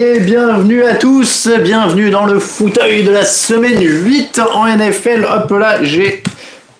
Et bienvenue à tous, bienvenue dans le fauteuil de la semaine 8 en NFL. Hop là, j'ai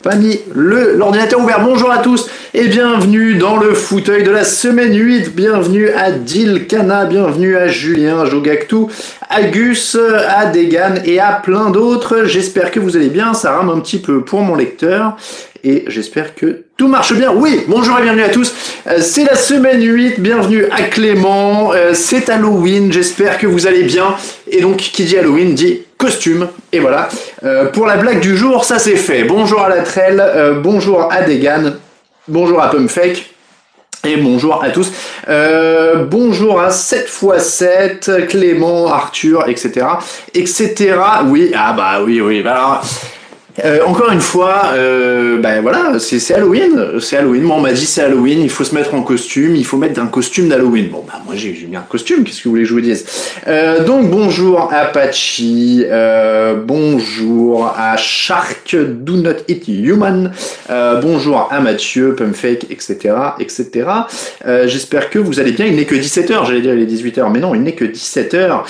pas mis l'ordinateur ouvert. Bonjour à tous et bienvenue dans le fauteuil de la semaine 8. Bienvenue à Dilkana, bienvenue à Julien, Jogactu, à Gus, à Degan et à plein d'autres. J'espère que vous allez bien, ça rame un petit peu pour mon lecteur et j'espère que tout marche bien. Oui, bonjour et bienvenue à tous. Euh, c'est la semaine 8, bienvenue à Clément. Euh, c'est Halloween, j'espère que vous allez bien. Et donc, qui dit Halloween dit costume. Et voilà. Euh, pour la blague du jour, ça c'est fait. Bonjour à la Trelle, bonjour à Degan, bonjour à Pumfake. Et bonjour à tous. bonjour à 7x7, Clément, Arthur, etc. etc. Oui, ah bah oui, oui. Bah euh, encore une fois, euh, ben voilà, c'est Halloween. C'est Halloween. Moi, on m'a dit c'est Halloween, il faut se mettre en costume, il faut mettre un costume d'Halloween. Bon, bah moi j'ai mis un costume, qu'est-ce que vous voulez que je vous dise? Euh, Donc bonjour Apache, bonjour à Shark Do Not Eat Human, bonjour à Mathieu, Pumfake, etc. etc. J'espère que vous allez bien. Il n'est que 17h, j'allais dire il est 18h, mais non, il n'est que 17h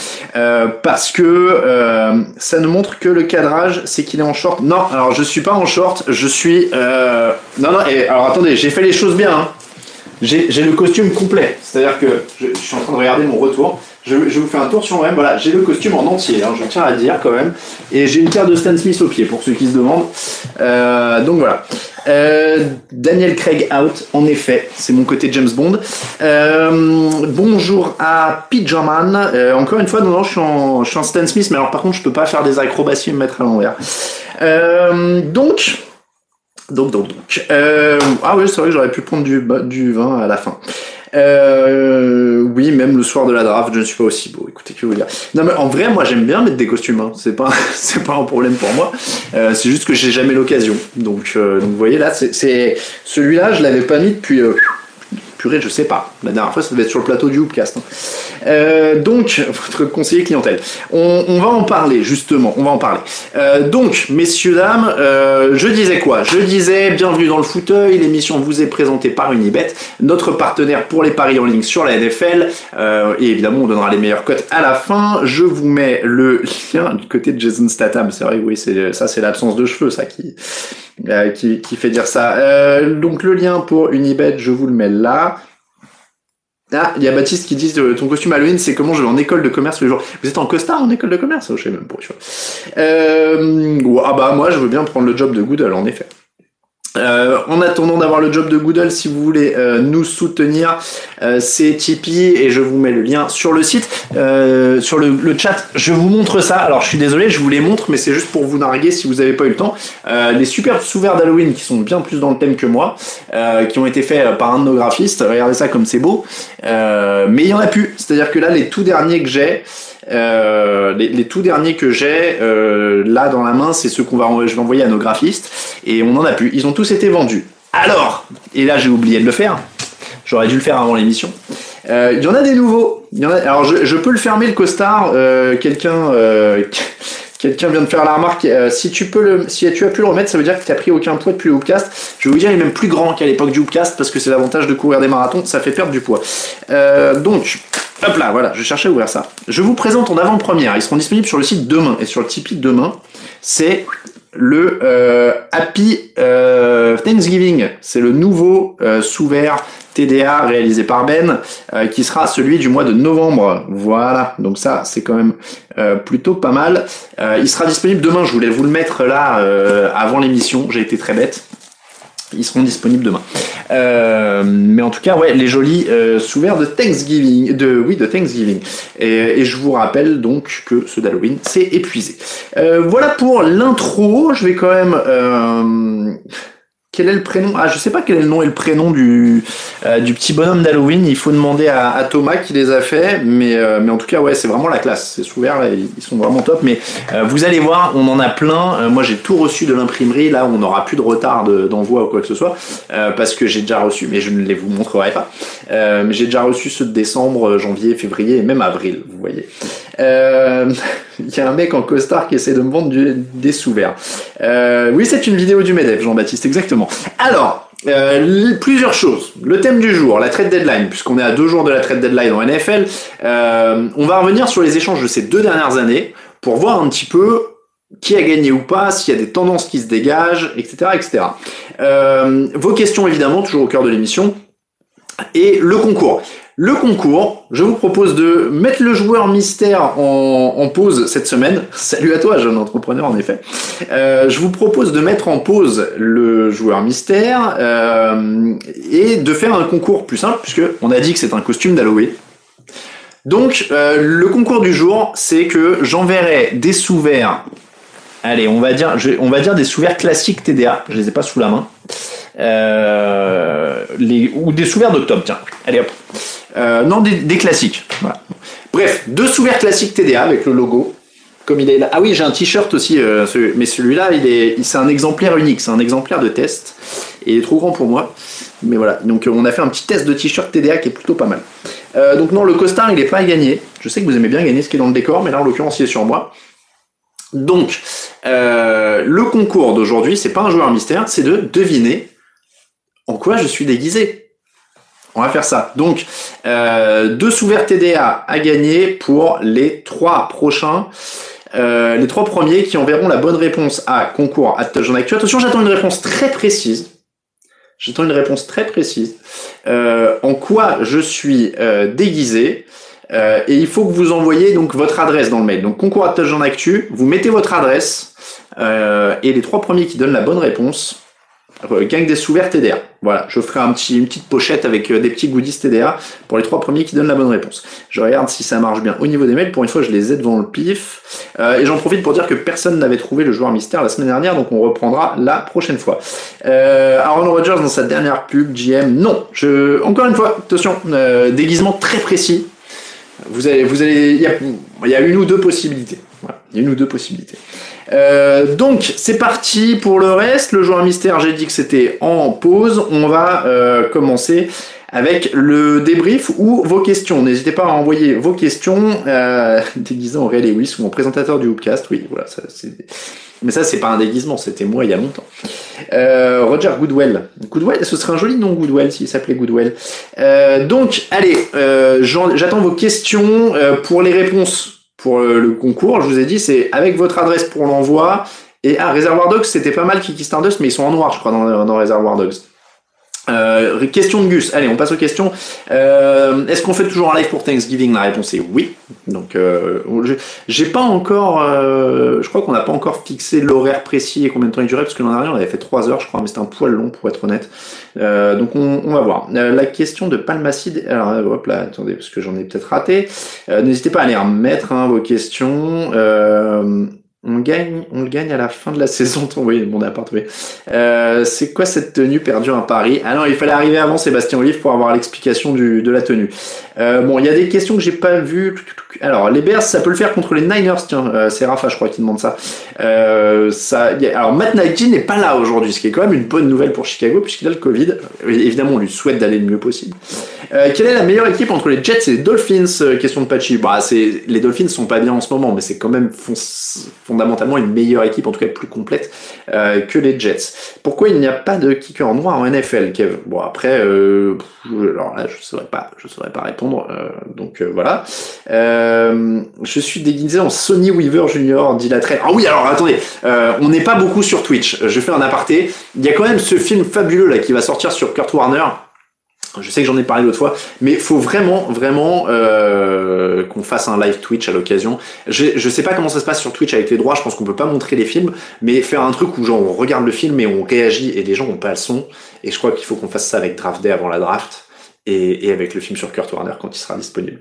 parce que ça nous montre que le cadrage, c'est qu'il est en short. Alors je suis pas en short, je suis. Euh... Non, non, et alors attendez, j'ai fait les choses bien. Hein. J'ai le costume complet, c'est-à-dire que je, suis en train de regarder mon retour. Je, je vous fais un tour sur moi-même. Voilà, j'ai le costume en entier, hein, je tiens à dire quand même. Et j'ai une paire de Stan Smith au pied pour ceux qui se demandent. Euh, donc voilà. Euh, Daniel Craig out, en effet, c'est mon côté James Bond. Euh, bonjour à Pijaman. Encore une fois, non, je suis, en, Stan Smith, mais alors par contre, je peux pas faire des acrobaties et me mettre à l'envers. Donc, donc, donc, donc. Ah oui, c'est vrai que j'aurais pu prendre du vin à la fin. Euh, oui, même le soir de la draft, je ne suis pas aussi beau. Écoutez, que vous dire. Non, mais en vrai, moi, j'aime bien mettre des costumes. Hein. C'est pas, pas un problème pour moi. Euh, c'est juste que j'ai jamais l'occasion. Donc, euh, vous voyez là, c'est celui-là, je l'avais pas mis depuis. Euh, purée, je sais pas. La dernière fois, ça devait être sur le plateau du Hoopcast. Hein. Euh, donc, votre conseiller clientèle. On, va en parler, justement. On va en parler. Euh, donc, messieurs, dames, euh, je disais quoi? Je disais, bienvenue dans le fauteuil. L'émission vous est présentée par Unibet, notre partenaire pour les paris en ligne sur la NFL. et évidemment, on donnera les meilleures cotes à la fin. Je vous mets le lien du côté de Jason Statham. C'est vrai, oui, c'est ça, c'est l'absence de cheveux, ça, qui... qui, qui, fait dire ça. donc le lien pour Unibet, je vous le mets là. Ah, il y a Baptiste qui dit euh, ton costume Halloween, c'est comment je vais en école de commerce tous les jours. Vous êtes en costard en école de commerce? Je sais même pas. Euh, ah bah moi, je veux bien prendre le job de Google, en effet. Euh, en attendant d'avoir le job de Google, si vous voulez euh, nous soutenir, euh, c'est Tipeee et je vous mets le lien sur le site, sur le, chat. Je vous montre ça. Alors je suis désolé, je vous les montre, mais c'est juste pour vous narguer si vous n'avez pas eu le temps. les super sous-verts d'Halloween qui sont bien plus dans le thème que moi, qui ont été faits par un de nos graphistes. Regardez ça comme c'est beau. mais il y en a plus. C'est-à-dire que là, les tout derniers que j'ai, euh, les, tout derniers que j'ai euh, là dans la main, c'est ceux qu'on va je vais envoyer à nos graphistes et on en a plus. Ils ont tous été vendus. Alors, et là j'ai oublié de le faire. J'aurais dû le faire avant l'émission. Euh, il y en a des nouveaux. Alors je, peux le fermer le costard. Quelqu'un Quelqu'un vient de faire la remarque. si tu peux le, si tu as pu le remettre, ça veut dire que tu n'as pris aucun poids depuis le Hoopcast. Je vais vous dire, il est même plus grand qu'à l'époque du Hoopcast parce que c'est l'avantage de courir des marathons, ça fait perdre du poids. donc, Hop là, voilà, je cherchais à ouvrir ça. Je vous présente en avant-première. Ils seront disponibles sur le site demain et sur le Tipeee demain. C'est le euh, Happy euh, Thanksgiving. C'est le nouveau euh, sous-vert TDA réalisé par Ben, qui sera celui du mois de novembre. Voilà, donc ça c'est quand même plutôt pas mal. il sera disponible demain. Je voulais vous le mettre là avant l'émission. J'ai été très bête. Ils seront disponibles demain. Euh, mais en tout cas, ouais, les jolis euh, de Thanksgiving, de oui, de Thanksgiving. Et, je vous rappelle donc que ce d'Halloween, c'est épuisé. Euh, voilà pour l'intro. Je vais quand même euh, quel est le prénom? Ah, je sais pas quel est le nom et le prénom du, euh, du petit bonhomme d'Halloween. Il faut demander à, Thomas qui les a fait. Mais, euh, mais en tout cas, ouais, c'est vraiment la classe. C'est sous là, ils sont vraiment top. Mais euh, vous allez voir, on en a plein. moi, j'ai tout reçu de l'imprimerie. Là, on n'aura plus de retard d'envoi ou quoi que ce soit. parce que j'ai déjà reçu, mais je ne les vous montrerai pas. mais j'ai déjà reçu ceux de décembre, janvier, février et même avril, vous voyez. Il y a un mec en costard qui essaie de me vendre des. Euh, oui, c'est une vidéo du MEDEF, Jean-Baptiste, exactement. Alors, euh, plusieurs choses. Le thème du jour, la trade deadline, puisqu'on est à deux jours de la trade deadline en NFL. Euh, on va revenir sur les échanges de ces deux dernières années pour voir un petit peu qui a gagné ou pas, s'il y a des tendances qui se dégagent, etc. etc. Euh, vos questions, évidemment, toujours au cœur de l'émission. Et le concours. Le concours, je vous propose de mettre le joueur mystère en, pause cette semaine. Salut à toi, jeune entrepreneur, en effet. Euh, je vous propose de mettre en pause le joueur mystère euh, et de faire un concours plus simple, puisque on a dit que c'est un costume d'Halloween. Donc, euh, le concours du jour, c'est que j'enverrai des sous-verts. Allez, on va dire, des sous-verts classiques TDA. Je les ai pas sous la main. ou des sous-verts d'octobre, tiens. Allez hop. Euh, non, des, classiques. Bref, deux sous-verts classiques TDA avec le logo. Comme il est là. Ah oui, j'ai un t-shirt aussi, euh, mais celui-là, il est, c'est un exemplaire unique, c'est un exemplaire de test. Et il est trop grand pour moi. Mais voilà, donc on a fait un petit test de t-shirt TDA qui est plutôt pas mal. Euh, donc non, le costard, il n'est pas à gagner. Je sais que vous aimez bien gagner ce qui est dans le décor, mais là, en l'occurrence, il est sur moi. Donc, le concours d'aujourd'hui, c'est pas un joueur mystère, c'est de deviner en quoi je suis déguisé. On va faire ça. Donc, euh, deux sous-verts TDA à gagner pour les trois prochains. Euh, les trois premiers qui enverront la bonne réponse à concours à Touchdown Actu. Attention, j'attends une réponse très précise. J'attends une réponse très précise. Euh, en quoi je suis déguisé. et il faut que vous envoyiez donc votre adresse dans le mail. Donc concours à Touchdown Actu, vous mettez votre adresse et les trois premiers qui donnent la bonne réponse gang des sous-verts TDA. Voilà, je ferai un petit, une petite pochette avec euh, des petits goodies TDA pour les trois premiers qui donnent la bonne réponse. Je regarde si ça marche bien au niveau des mails. Pour une fois, je les ai devant le pif. Euh, et j'en profite pour dire que personne n'avait trouvé le joueur mystère la semaine dernière, donc on reprendra la prochaine fois. Euh, Aaron Rodgers dans sa dernière pub, GM, non. Je, encore une fois, attention, euh, déguisement très précis. Vous allez, vous allez, il y y a une ou deux possibilités. Il y a une ou deux possibilités. Euh, donc c'est parti pour le reste. Le joueur mystère, j'ai dit que c'était en pause. On va euh, commencer avec le débrief ou vos questions. N'hésitez pas à envoyer vos questions euh, déguisé en Ray Lewis ou en présentateur du Hoopcast. Oui, voilà, ça, mais ça c'est pas un déguisement, c'était moi il y a longtemps. Euh, Roger Goodwell. Goodwell, ce serait un joli nom Goodwell s'il s'appelait Goodwell. Euh, donc allez, euh, j'attends vos questions pour les réponses pour euh, le concours, je vous ai dit, c'est avec votre adresse pour l'envoi. Et ah, Reservoir Dogs, c'était pas mal Kiki Stardust, mais ils sont en noir, je crois, dans, dans Reservoir Dogs. Euh, question de Gus. Allez, on passe aux questions. Euh, est-ce qu'on fait toujours un live pour Thanksgiving? La réponse est oui. Donc, euh, j'ai pas encore. Euh, je crois qu'on n'a pas encore fixé l'horaire précis et combien de temps il durait parce que l'an dernier on avait fait 3 heures, je crois, mais c'était un poil long pour être honnête. donc, on, va voir. la question de Palmacide. Alors, hop là, attendez, parce que j'en ai peut-être raté. N'hésitez pas à aller remettre hein, vos questions. On gagne, on le gagne à la fin de la saison. Oui, bon, n'a pas trouvé. Euh, c'est quoi cette tenue perdue à Paris? Ah non, il fallait arriver avant Sébastien Olive pour avoir l'explication de la tenue. Euh, bon, il y a des questions que j'ai pas vues. Alors, les Bears, ça peut le faire contre les Niners. Tiens, euh, c'est Rafa, je crois, qui demande ça. ça alors, Matt Nagy n'est pas là aujourd'hui, ce qui est quand même une bonne nouvelle pour Chicago puisqu'il a le Covid. Évidemment, on lui souhaite d'aller le mieux possible. quelle est la meilleure équipe entre les Jets et les Dolphins? Question de Pachi. Bah, les Dolphins sont pas bien en ce moment, mais c'est quand même fondamentalement une meilleure équipe, en tout cas plus complète euh, que les Jets. Pourquoi il n'y a pas de kicker noir en NFL, Kev? Bon après, euh, alors là je saurais saurais pas répondre. Euh, donc voilà. je suis déguisé en Sony Weaver Junior, dit. Ah oui, alors attendez, on n'est pas beaucoup sur Twitch. Je fais un aparté. Il y a quand même ce film fabuleux là qui va sortir sur Kurt Warner. Je sais que j'en ai parlé l'autre fois, mais faut vraiment, vraiment euh, qu'on fasse un live Twitch à l'occasion. Je, je sais pas comment ça se passe sur Twitch avec les droits, je pense qu'on peut pas montrer les films, mais faire un truc où genre on regarde le film et on réagit et les gens ont pas le son. Et je crois qu'il faut qu'on fasse ça avec Draft Day avant la draft et, avec le film sur Kurt Warner quand il sera disponible.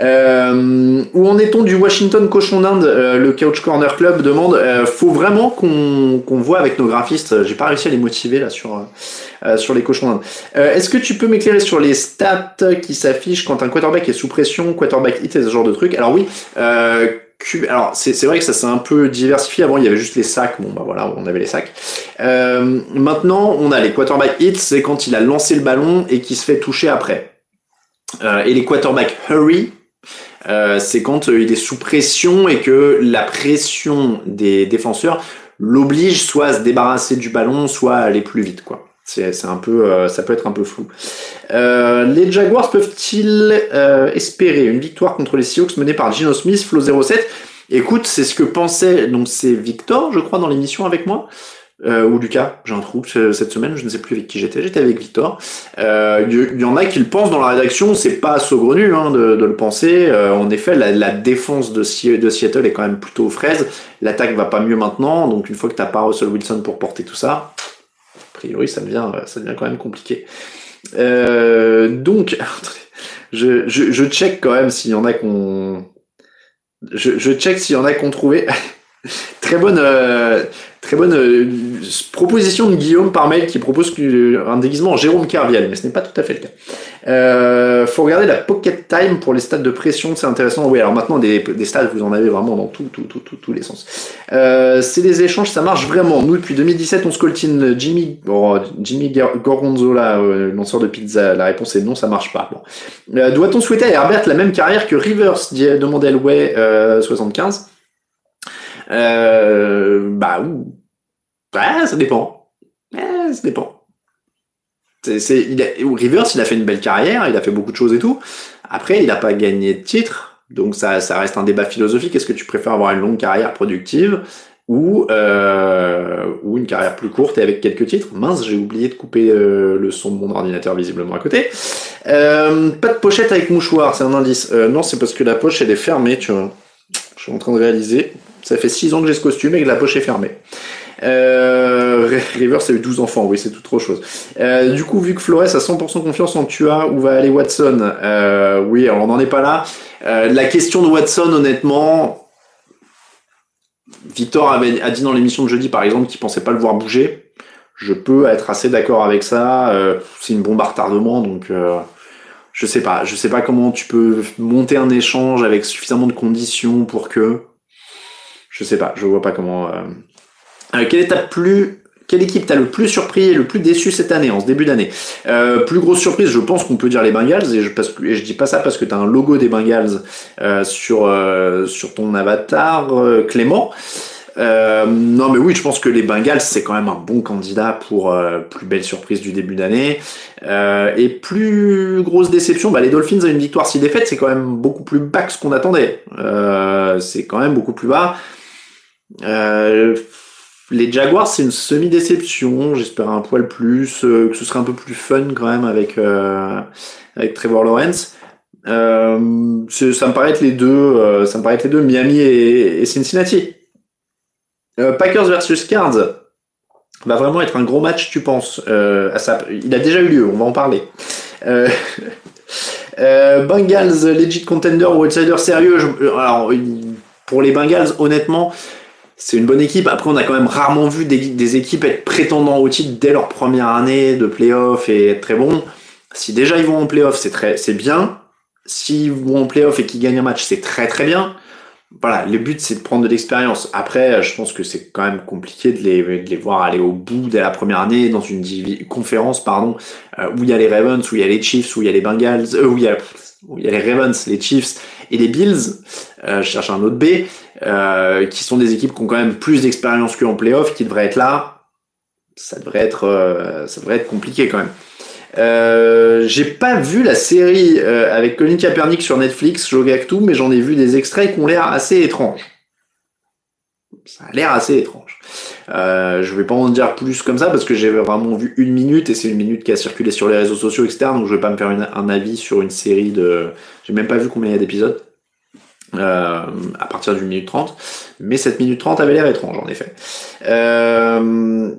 Euh, où en est-on du Washington Cochon d'Inde euh, Le Couch Corner Club demande euh, faut vraiment qu'on voit avec nos graphistes. J'ai pas réussi à les motiver là sur euh, sur les cochons d'Inde. Est-ce que tu peux m'éclairer sur les stats qui s'affichent quand un quarterback est sous pression, quarterback hit et ce genre de trucs Alors oui. Alors c'est vrai que ça s'est un peu diversifié. Avant il y avait juste les sacs. Bon bah voilà, on avait les sacs. Euh, maintenant on a les quarterback hits, c'est quand il a lancé le ballon et qu'il se fait toucher après. Euh, et les quarterback hurry, euh, c'est quand il est sous pression et que la pression des défenseurs l'oblige soit à se débarrasser du ballon, soit à aller plus vite quoi. C'est un peu, ça peut être un peu flou. les Jaguars peuvent-ils espérer une victoire contre les Seahawks menée par Gino Smith, Flo 07 Écoute, c'est ce que pensait donc c'est Victor, je crois, dans l'émission avec moi. Euh, ou Lucas, j'ai un trou cette semaine, je ne sais plus avec qui j'étais, j'étais avec Victor. Il euh, y, en a qui le pensent dans la rédaction, c'est pas saugrenu hein, de, de, le penser. Euh, en effet, la, la défense de, de, Seattle est quand même plutôt fraise. L'attaque va pas mieux maintenant, donc une fois que t'as pas Russell Wilson pour porter tout ça, a priori ça devient, ça devient quand même compliqué. donc, je, je, check quand même s'il y en a qu'on... Je, je check s'il y en a qu'on trouvait... très bonne, euh, très bonne euh, proposition de Guillaume par mail qui propose un déguisement en Jérôme Carviel, mais ce n'est pas tout à fait le cas. Euh, faut regarder la pocket time pour les stades de pression, c'est intéressant. Oui, alors maintenant des, des stades, vous en avez vraiment dans tout, tout, tout, tous les sens. Euh, c'est des échanges, ça marche vraiment. Nous depuis 2017, on scoltine Jimmy, oh, Jimmy Gorgonzola, euh, lanceur de pizza. La réponse est non, ça marche pas. Euh, doit-on souhaiter à Herbert la même carrière que Rivers, demandait Elway 75 euh, bah, ouais, ça dépend. Ça dépend. Il a, Rivers, il a fait une belle carrière, il a fait beaucoup de choses et tout. Après, il n'a pas gagné de titre, donc ça, ça reste un débat philosophique. Est-ce que tu préfères avoir une longue carrière productive ou, euh, ou une carrière plus courte et avec quelques titres? Mince, j'ai oublié de couper euh, le son de mon ordinateur visiblement à côté. Pas de pochette avec mouchoir, c'est un indice. Non, c'est parce que la poche elle est fermée, tu vois. Je suis en train de réaliser. Ça fait 6 ans que j'ai ce costume et que la poche est fermée. Euh, Rivers a eu 12 enfants, oui, c'est toute autre chose. Euh, du coup, vu que Flores a 100% confiance en Tua, où va aller Watson? Euh, Oui, alors on n'en est pas là. Euh, la question de Watson, honnêtement, Victor avait, a dit dans l'émission de jeudi, par exemple, qu'il pensait pas le voir bouger. Je peux être assez d'accord avec ça. Euh, c'est une bombe à retardement, donc euh, je sais pas. Je sais pas comment tu peux monter un échange avec suffisamment de conditions pour que je sais pas, je vois pas comment. Euh... euh quelle est ta plus quelle équipe t'a le plus surpris et le plus déçu cette année, en ce début d'année? Euh, Plus grosse surprise, je pense qu'on peut dire les Bengals, et je, parce que, et je dis pas ça parce que tu as un logo des Bengals euh, sur, euh, sur ton avatar, euh, Clément. non mais oui, je pense que les Bengals, c'est quand même un bon candidat pour plus belle surprise du début d'année. et plus grosse déception, bah, les Dolphins à une victoire si défaite, c'est quand même beaucoup plus bas que ce qu'on attendait. c'est quand même beaucoup plus bas. Euh, les Jaguars, c'est une semi-déception. J'espère un poil plus, euh, que ce serait un peu plus fun quand même avec euh, avec Trevor Lawrence. Ça me paraît être les deux, ça me paraît être les deux, Miami et, Cincinnati. Packers versus Cards va vraiment être un gros match, tu penses Il a déjà eu lieu, on va en parler. Bengals, legit contender ou outsider sérieux. alors pour les Bengals, honnêtement, c'est une bonne équipe. Après, on a quand même rarement vu des, équipes être prétendants au titre dès leur première année de playoff et être très bons. Si déjà ils vont en playoff, c'est très, c'est bien. S'ils vont en playoff et qu'ils gagnent un match, c'est très très bien. Voilà, le but c'est de prendre de l'expérience. Après, je pense que c'est quand même compliqué de les, de les, voir aller au bout dès la première année dans une conférence, pardon, euh, où il y a les Ravens, où il y a les Chiefs, où il y a les Bengals, euh, où il y a, il y a les Ravens, les Chiefs et les Bills. Euh, je cherche un autre B. Euh, qui sont des équipes qui ont quand même plus d'expérience qu'en playoff, qui devraient être là, ça devrait être, euh, ça devrait être compliqué quand même. Euh, j'ai pas vu la série euh, avec Colin Kaepernick sur Netflix, Jogactu, mais j'en ai vu des extraits qui ont l'air assez étranges. Ça a l'air assez étrange. Euh, je vais pas en dire plus comme ça parce que j'ai vraiment vu une minute et c'est une minute qui a circulé sur les réseaux sociaux externes donc je vais pas me faire un avis sur une série de. J'ai même pas vu combien il y a d'épisodes. Euh, à partir d'une minute 30, mais cette minute 30 avait l'air étrange en effet. Euh...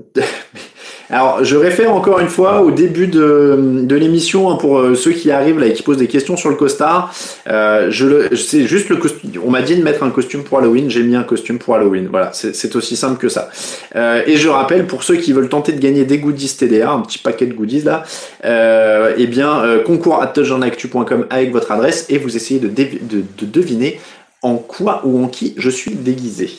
Alors, je réfère encore une fois au début de, de l'émission hein, pour euh, ceux qui arrivent là et qui posent des questions sur le costard. Euh, je c'est juste le costume. On m'a dit de mettre un costume pour Halloween. J'ai mis un costume pour Halloween. Voilà, c'est aussi simple que ça. Euh, et je rappelle pour ceux qui veulent tenter de gagner des goodies TDA, un petit paquet de goodies là, eh bien concours at avec votre adresse et vous essayez de, de deviner en quoi ou en qui je suis déguisé.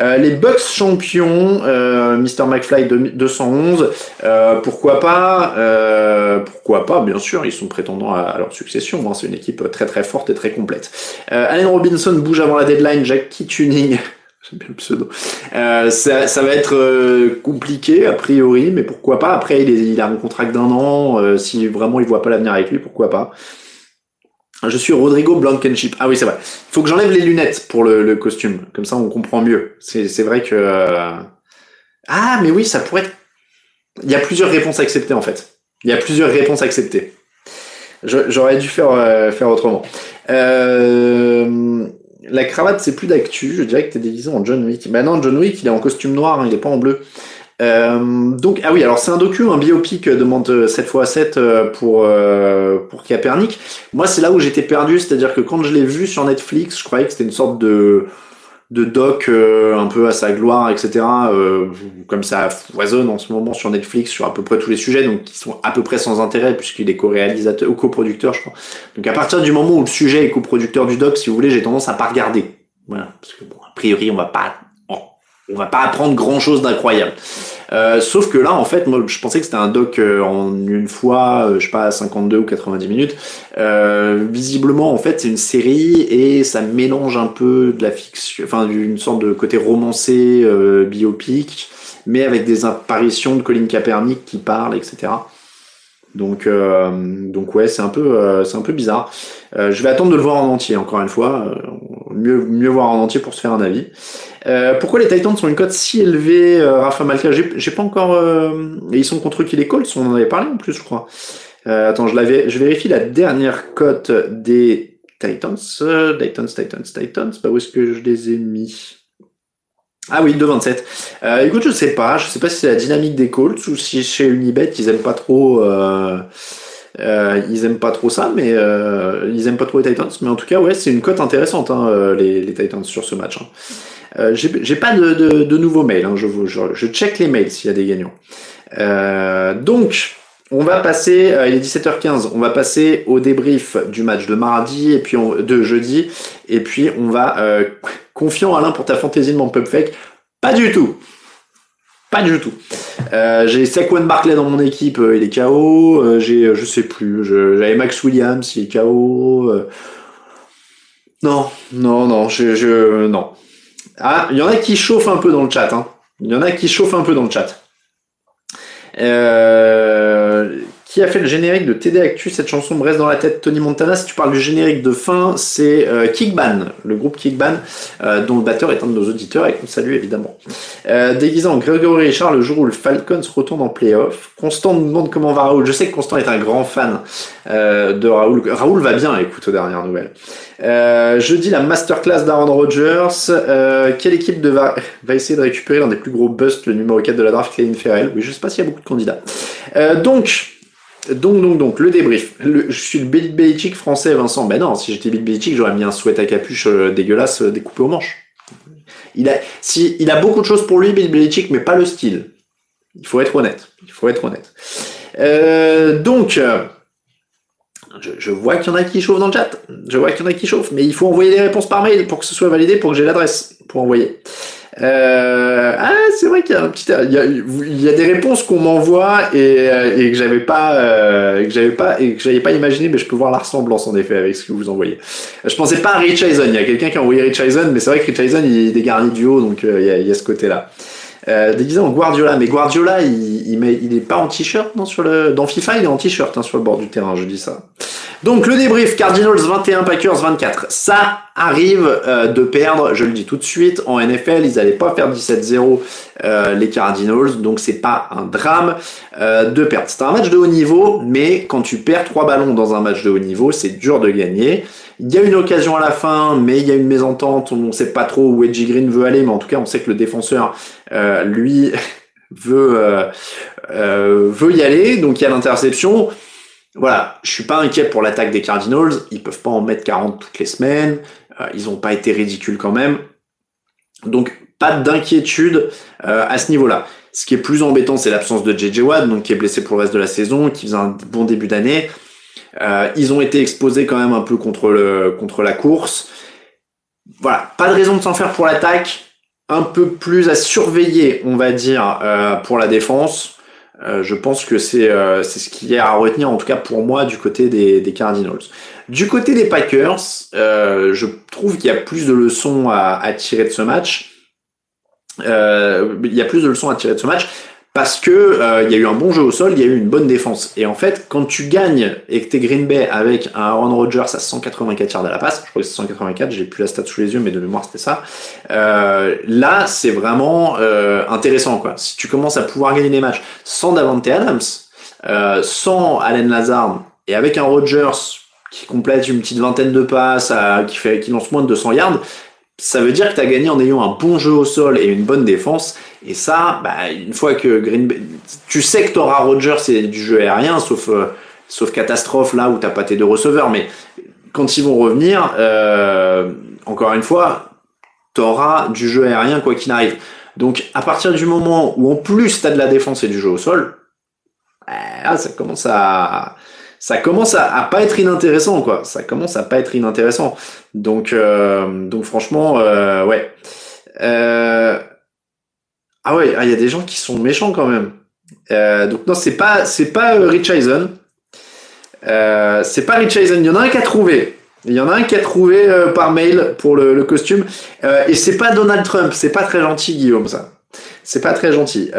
Euh, les Bucks champions, euh, Mr. McFly 211, euh, pourquoi pas euh, Pourquoi pas Bien sûr, ils sont prétendants à, leur succession. Hein, c'est une équipe très très forte et très complète. Allen Robinson bouge avant la deadline. Jackie Tuning J'aime bien le pseudo. Euh, ça, ça, va être euh, compliqué a priori, mais pourquoi pas. Après, il, est, il a un contrat d'un an. Euh, si vraiment il voit pas l'avenir avec lui, pourquoi pas. Je suis Rodrigo Blankenship. Ah oui, c'est vrai. Il faut que j'enlève les lunettes pour le, le, costume. Comme ça, on comprend mieux. C'est vrai que... Euh, ah, mais oui, ça pourrait être... Il y a plusieurs réponses acceptées, en fait. Il y a plusieurs réponses acceptées. J'aurais dû faire, euh, faire autrement. Euh, la cravate, c'est plus d'actu. Je dirais que t'es déguisé en John Wick. Ben non, John Wick, il est en costume noir, hein, il est pas en bleu. Euh, donc, ah oui, alors c'est un docu, un biopic demande 7x7 pour, pour Capernic. Moi, c'est là où j'étais perdu, c'est-à-dire que quand je l'ai vu sur Netflix, je croyais que c'était une sorte de de doc euh, un peu à sa gloire, etc. Euh, comme ça foisonne en ce moment sur Netflix sur à peu près tous les sujets, donc qui sont à peu près sans intérêt puisqu'il est co-réalisateur ou coproducteur, je crois. Donc à partir du moment où le sujet est coproducteur du doc, si vous voulez, j'ai tendance à pas regarder. Voilà, parce que bon, a priori, on va pas on va pas apprendre grand chose d'incroyable. Euh, sauf que là, en fait, moi, je pensais que c'était un doc euh, en une fois, euh, je sais pas, 52 ou 90 minutes. Euh, visiblement, en fait, c'est une série et ça mélange un peu de la fiction, enfin, d'une sorte de côté romancé, biopic, mais avec des apparitions de Colin Kaepernick qui parle, etc. Donc, donc ouais, c'est un peu, c'est un peu bizarre. Je vais attendre de le voir en entier, encore une fois. Mieux, mieux voir en entier pour se faire un avis. pourquoi les Titans sont une cote si élevée, Rafa Malka? J'ai pas encore. et ils sont contre qui les Colts? On en avait parlé en plus, je crois. attends, je vérifie la dernière cote des Titans. Titans, Titans, Titans. Bah où est-ce que je les ai mis? Ah oui, 2,27. Euh, écoute, je sais pas. Je sais pas si c'est la dynamique des Colts ou si chez Unibet ils aiment pas trop. Euh, euh, ils aiment pas trop ça, mais euh, ils aiment pas trop les Titans. Mais en tout cas, ouais, c'est une cote intéressante hein, euh, les, Titans sur ce match. Hein. Euh, J'ai pas de, nouveaux mails. Hein, je, check les mails s'il y a des gagnants. donc, on va passer, il est 17h15, on va passer au débrief du match de mardi et puis de jeudi, et puis on va Confiant Alain pour ta fantaisie de mon pub fake Pas du tout. Pas du tout. Euh, j'ai Saquon Barclay dans mon équipe, euh, il est KO. Euh, j'ai, je sais plus, j'avais Max Williams, il est KO. non, non, non, je, je, non. Ah, il y en a qui chauffent un peu dans le chat. Hein. Il y en a qui chauffent un peu dans le chat. Euh, qui a fait le générique de TD Actu Cette chanson me reste dans la tête, Tony Montana. Si tu parles du générique de fin, c'est euh, Kickban, le groupe Kickban, euh, dont le batteur est un de nos auditeurs et qu'on salue évidemment. Euh, déguisant Grégory Richard le jour où le Falcons retourne en playoff. Constant nous demande comment va Raoul. Je sais que Constant est un grand fan euh, de Raoul. Raoul va bien, écoute, aux dernières nouvelles. Euh, jeudi, la masterclass d'Aaron Rodgers. Euh, quelle équipe va, va essayer de récupérer l'un des plus gros busts, le numéro 4 de la draft, Kevin Ferrell Oui, je sais pas s'il y a beaucoup de candidats. donc, donc, donc, donc, le débrief. je suis le Bill Belichick français, Vincent. Ben non, si j'étais Bill Belichick, j'aurais mis un sweat à capuche euh, dégueulasse euh, découpé aux manches. Il a, si, il a beaucoup de choses pour lui, Bill Belichick, mais pas le style. Il faut être honnête. Il faut être honnête. Euh, donc, je, je, vois qu'il y en a qui chauffent dans le chat. Je vois qu'il y en a qui chauffent, mais il faut envoyer des réponses par mail pour que ce soit validé, pour que j'ai l'adresse pour envoyer. Euh, ah, c'est vrai qu'il y a un petit, il y a, des réponses qu'on m'envoie et, euh, et, que j'avais pas, euh, que j'avais pas et que j'avais pas imaginé, mais je peux voir la ressemblance en effet avec ce que vous envoyez. Je pensais pas à Rich Eisen. Il y a quelqu'un qui a envoyé Rich Eisen, mais c'est vrai que Rich Eisen il est dégarni du haut, donc euh, il y, a, il y a ce côté-là. Euh, déguisé en Guardiola, mais Guardiola, il, il, met, est pas en t-shirt, non sur le, dans FIFA, il est en t-shirt hein, sur le bord du terrain, je dis ça. Donc le débrief, Cardinals 21, Packers 24. Ça arrive euh, de perdre, je le dis tout de suite, en NFL, ils n'allaient pas faire 17-0 euh, les Cardinals, donc c'est pas un drame euh, de perdre. C'est un match de haut niveau, mais quand tu perds trois ballons dans un match de haut niveau, c'est dur de gagner. Il y a une occasion à la fin, mais il y a une mésentente, on ne sait pas trop où Edgy Green veut aller, mais en tout cas on sait que le défenseur, lui, veut, veut y aller, donc il y a l'interception voilà, je suis pas inquiet pour l'attaque des Cardinals. Ils peuvent pas en mettre 40 toutes les semaines. Euh, ils ont pas été ridicules quand même. Donc pas d'inquiétude euh, à ce niveau-là. Ce qui est plus embêtant, c'est l'absence de JJ Watt, qui est blessé pour le reste de la saison, qui faisait un bon début d'année. Euh, ils ont été exposés quand même un peu contre le contre la course. Voilà, pas de raison de s'en faire pour l'attaque. Un peu plus à surveiller, on va dire, pour la défense. Euh, je pense que c'est euh, ce qu'il y a à retenir, en tout cas pour moi, du côté des, Cardinals. Du côté des Packers, euh, je trouve qu'il y a plus de leçons à, tirer de ce match. euh, il y a plus de leçons à tirer de ce match parce que euh, il y a eu un bon jeu au sol, il y a eu une bonne défense. Et en fait, quand tu gagnes et que t'es Green Bay avec un Aaron Rodgers à 184 yards à la passe, je crois que c'est 184, j'ai plus la stat sous les yeux, mais de mémoire c'était ça. Euh, là, c'est vraiment euh, intéressant quoi. Si tu commences à pouvoir gagner des matchs sans Davante Adams, euh, sans Allen Lazard et avec un Rodgers qui complète une petite vingtaine de passes, à, qui fait, qui lance moins de 200 yards, ça veut dire que tu as gagné en ayant un bon jeu au sol et une bonne défense. Et ça, bah, une fois que Green Bay, tu sais que tu auras Rodgers et du jeu aérien, sauf, euh, sauf catastrophe là où t'as pas tes deux receveurs. Mais quand ils vont revenir, euh, encore une fois, tu auras du jeu aérien quoi qu'il arrive. Donc à partir du moment où en plus tu as de la défense et du jeu au sol, bah, ça commence à ça commence à, pas être inintéressant quoi. Ça commence à pas être inintéressant. Donc euh, donc franchement euh, ouais. Euh, ah ouais, ah, il y a des gens qui sont méchants quand même. Donc non, c'est pas c'est pas Rich Eisen. C'est pas Rich Eisen. Il y en a un qui a trouvé. Il y en a un qui a trouvé par mail pour le, le costume. Et c'est pas Donald Trump. C'est pas très gentil, Guillaume, ça. C'est pas très gentil.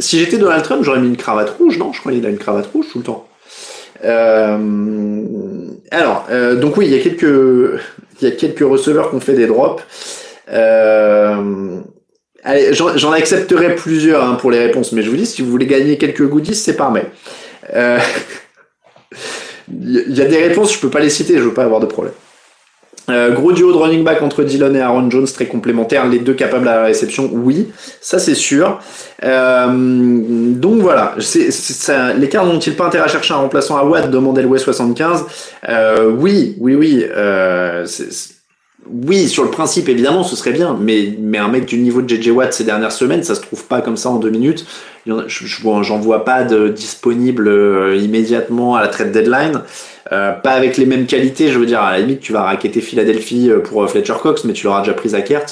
Si j'étais Donald Trump, j'aurais mis une cravate rouge, non? Je crois qu'il a une cravate rouge tout le temps. Euh, alors, euh, donc oui, il y a quelques, receveurs qui ont fait des drops. Euh, j'en accepterai plusieurs hein, pour les réponses, mais je vous dis, si vous voulez gagner quelques goodies, c'est par mail. Il y a des réponses, je peux pas les citer, je veux pas avoir de problème. Euh, gros duo de running back entre Dylan et Aaron Jones, très complémentaires, les deux capables à la réception, oui, ça c'est sûr. Euh, donc voilà, Cards n'ont-ils pas intérêt à chercher un remplaçant à Watt? Demandait le 75 euh, Oui, oui, oui. Euh, oui, sur le principe, évidemment, ce serait bien, mais, mais un mec du niveau de JJ Watt ces dernières semaines, ça se trouve pas comme ça en deux minutes. J'en vois pas de disponible euh, immédiatement à la trade deadline. Euh, pas avec les mêmes qualités, je veux dire, à la limite, tu vas raqueter Philadelphie euh, pour Fletcher Cox, mais tu l'auras déjà pris à Kert.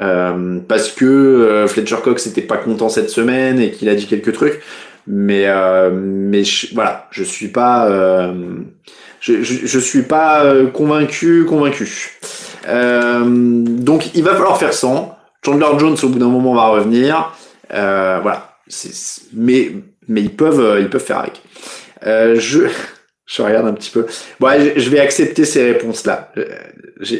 Euh, parce que euh, Fletcher Cox n'était pas content cette semaine et qu'il a dit quelques trucs. Mais, mais je, voilà, je suis pas, je, je, je, suis pas convaincu, convaincu. donc il va falloir faire 100. Chandler Jones au bout d'un moment va revenir. voilà, mais mais ils peuvent ils peuvent faire avec. je je regarde un petit peu. Bon, je vais accepter ces réponses-là. Euh,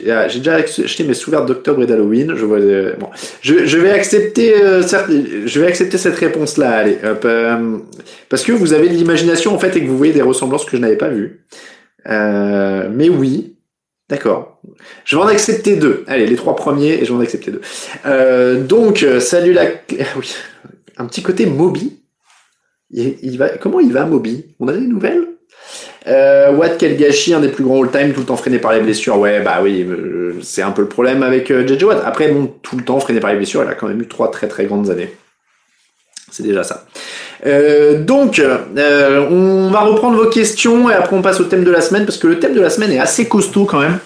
euh, j'ai déjà acheté mes sous d'octobre et d'Halloween. Je vois. Euh, bon, je, je vais accepter. je vais accepter cette réponse-là. Allez, hop, parce que vous avez de l'imagination en fait et que vous voyez des ressemblances que je n'avais pas vues. mais oui, d'accord. Je vais en accepter deux. Allez, les trois premiers et je vais en accepter deux. donc, salut la. oui, un petit côté Moby. Il va. Comment il va Moby? On a des nouvelles? Euh, quel gâchis, un des plus grands all-time, tout le temps freiné par les blessures. Ouais, bah oui, euh, c'est un peu le problème avec euh, JJ Watt. Après, bon, tout le temps freiné par les blessures, il a quand même eu trois très très grandes années. C'est déjà ça. Euh, donc, euh, on va reprendre vos questions et après on passe au thème de la semaine parce que le thème de la semaine est assez costaud quand même.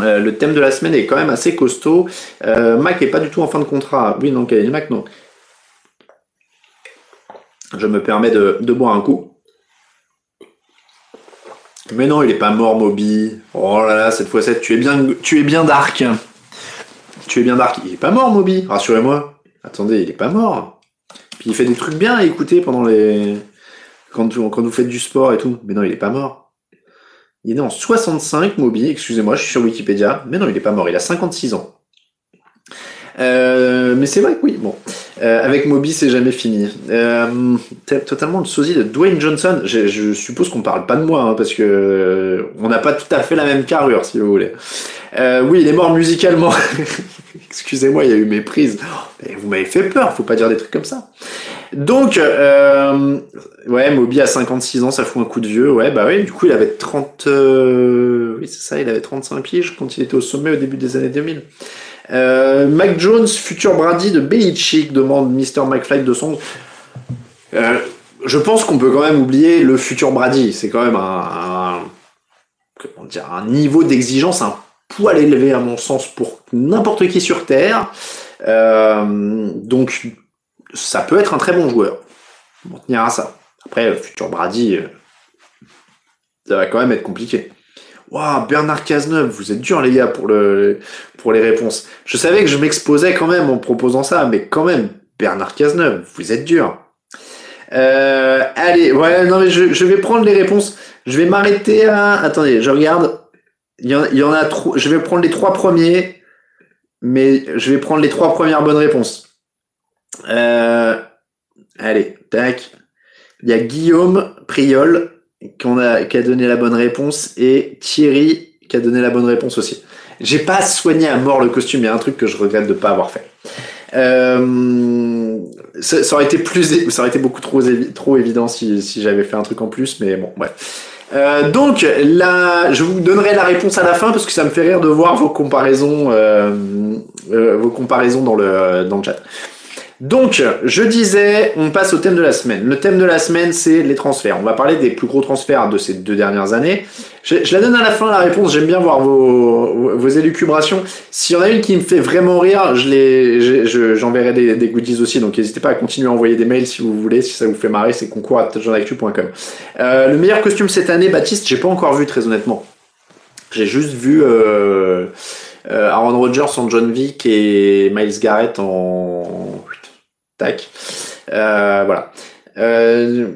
Euh, le thème de la semaine est quand même assez costaud. Mac est pas du tout en fin de contrat. Oui, non, Mac, non. Je me permets de boire un coup. Mais non, il est pas mort, Moby. Oh là là, cette fois-ci, tu es bien, tu es bien dark. Tu es bien dark. Il est pas mort, Moby. Rassurez-moi. Attendez, il est pas mort. Puis il fait des trucs bien à écouter pendant les, quand, quand vous faites du sport et tout. Mais non, il est pas mort. Il est né en 65, Moby. Excusez-moi, je suis sur Wikipédia. Mais non, il est pas mort. Il a 56 ans. Euh, mais c'est vrai que oui, bon. Euh, avec Moby, c'est jamais fini. Euh, totalement le sosie de Dwayne Johnson. Je, je suppose qu'on parle pas de moi, hein, parce que euh, on n'a pas tout à fait la même carrure, si vous voulez. Euh, oui, il est mort musicalement. Excusez-moi, il y a eu mes prises. Oh, vous m'avez fait peur, faut pas dire des trucs comme ça. Donc, euh, ouais, Moby a 56 ans, ça fout un coup de vieux. Ouais, bah oui, du coup, il avait 30... oui, c'est ça, il avait 35 piges quand il était au sommet au début des années 2000. Euh, Mac Jones, futur Brady de Belichick, demande Mr. McFly de son. Euh, je pense qu'on peut quand même oublier le futur Brady. C'est quand même un, comment dire, un niveau d'exigence un poil élevé à mon sens pour n'importe qui sur Terre. Euh, donc ça peut être un très bon joueur. On tenir à ça. Après, futur Brady, euh, ça va quand même être compliqué. Waouh, Bernard Cazeneuve, vous êtes dur les gars pour le pour les réponses. Je savais que je m'exposais quand même en proposant ça, mais quand même, Bernard Cazeneuve, vous êtes dur. Euh, allez, ouais, non mais je, je vais prendre les réponses. Je vais m'arrêter à. Attendez, je regarde. Il y en, il y en a trop. Je vais prendre les trois premiers, mais je vais prendre les trois premières bonnes réponses. Euh, allez, tac. Il y a Guillaume Priol qu'on a, qui a donné la bonne réponse et Thierry qui a donné la bonne réponse aussi. J'ai pas soigné à mort le costume, il y a un truc que je regrette de pas avoir fait. Euh, ça, aurait été plus, ça aurait été beaucoup trop, évident si, j'avais fait un truc en plus, mais bon, bref. Euh, donc là, je vous donnerai la réponse à la fin parce que ça me fait rire de voir vos comparaisons, euh, euh, vos comparaisons dans le dans le chat. Donc, je disais, on passe au thème de la semaine. Le thème de la semaine, c'est les transferts. On va parler des plus gros transferts de ces deux dernières années. Je, la donne à la fin, la réponse. J'aime bien voir vos, élucubrations. S'il y en a une qui me fait vraiment rire, j'enverrai des, des, goodies aussi. Donc, n'hésitez pas à continuer à envoyer des mails si vous voulez. Si ça vous fait marrer, c'est concours à euh, Le meilleur costume cette année, Baptiste, j'ai pas encore vu, très honnêtement. J'ai juste vu euh, euh, Aaron Rodgers en John Vick et Miles Garrett en Tac. Euh, voilà. Euh,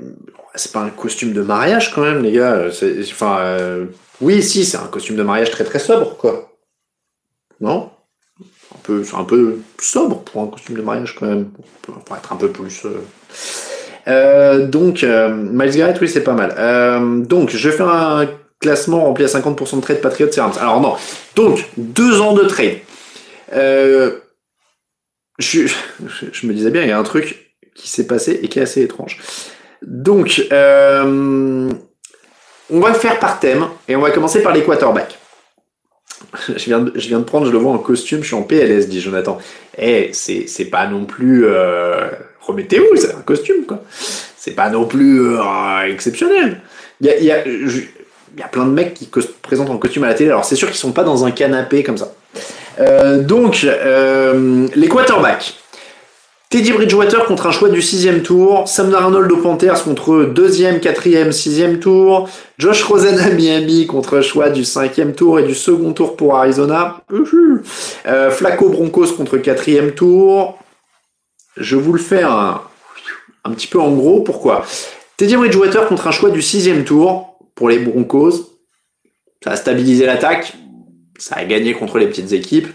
c'est pas un costume de mariage quand même, les gars. Enfin, euh, oui, si, c'est un costume de mariage très très sobre, quoi. Non? Un peu, C'est un peu sobre pour un costume de mariage quand même, pour être un peu plus. Euh, donc, Miles Garrett, oui, c'est pas mal. donc, je fais un classement rempli à 50% de trade Patriot Servants. Alors non. Donc, deux ans de trade. Euh, je, me disais bien, il y a un truc qui s'est passé et qui est assez étrange. Donc, euh, on va faire par thème et on va commencer par les quarterbacks. Je viens, de, prendre, je le vois en costume, je suis en PLS, dit Jonathan. Eh, c'est pas non plus. Euh, Remettez-vous, c'est un costume, quoi. C'est pas non plus euh, exceptionnel. Il y a, y, a, y a, plein de mecs qui présentent en costume à la télé. Alors, c'est sûr qu'ils sont pas dans un canapé comme ça. Euh, donc, euh, les quarterbacks. Teddy Bridgewater contre un choix du sixième tour, Sam Darnold aux Panthers contre deuxième, quatrième, sixième tour, Josh Rosen à Miami contre un choix du cinquième tour et du second tour pour Arizona, euh, Flacco Broncos contre quatrième tour. Je vous le fais un, un petit peu en gros. Pourquoi? Teddy Bridgewater contre un choix du sixième tour pour les Broncos. Ça a stabilisé l'attaque. Ça a gagné contre les petites équipes,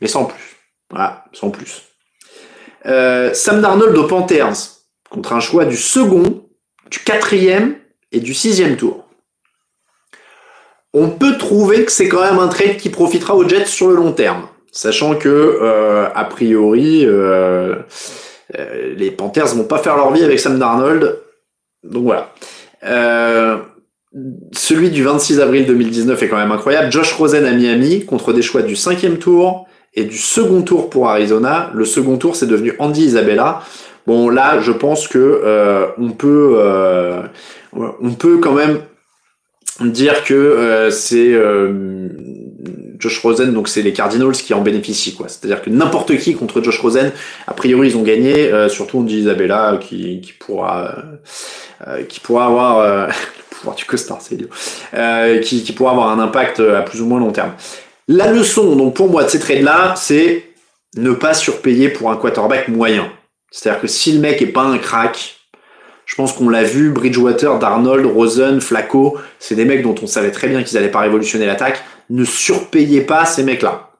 mais sans plus. Voilà, sans plus. Euh, Sam Darnold aux Panthers, contre un choix du second, du quatrième et du sixième tour. On peut trouver que c'est quand même un trade qui profitera aux Jets sur le long terme, sachant que, euh, a priori, euh, les Panthers vont pas faire leur vie avec Sam Darnold. Donc voilà celui du 26 avril 2019 est quand même incroyable. Josh Rosen à Miami contre des choix du cinquième tour et du second tour pour Arizona. Le second tour, c'est devenu Andy Isabella. Bon, là, je pense que euh, on peut, euh, on peut quand même dire que euh, c'est Josh Rosen, donc c'est les Cardinals qui en bénéficient, quoi. C'est-à-dire que n'importe qui contre Josh Rosen, a priori, ils ont gagné. surtout Andy Isabella qui, qui pourra, qui pourra avoir du costard, c'est euh, qui, pourra avoir un impact euh, à plus ou moins long terme. La leçon, donc pour moi, de ces trades-là, c'est ne pas surpayer pour un quarterback moyen. C'est-à-dire que si le mec est pas un crack, je pense qu'on l'a vu, Bridgewater, Darnold, Rosen, Flacco, c'est des mecs dont on savait très bien qu'ils allaient pas révolutionner l'attaque. Ne surpayez pas ces mecs-là.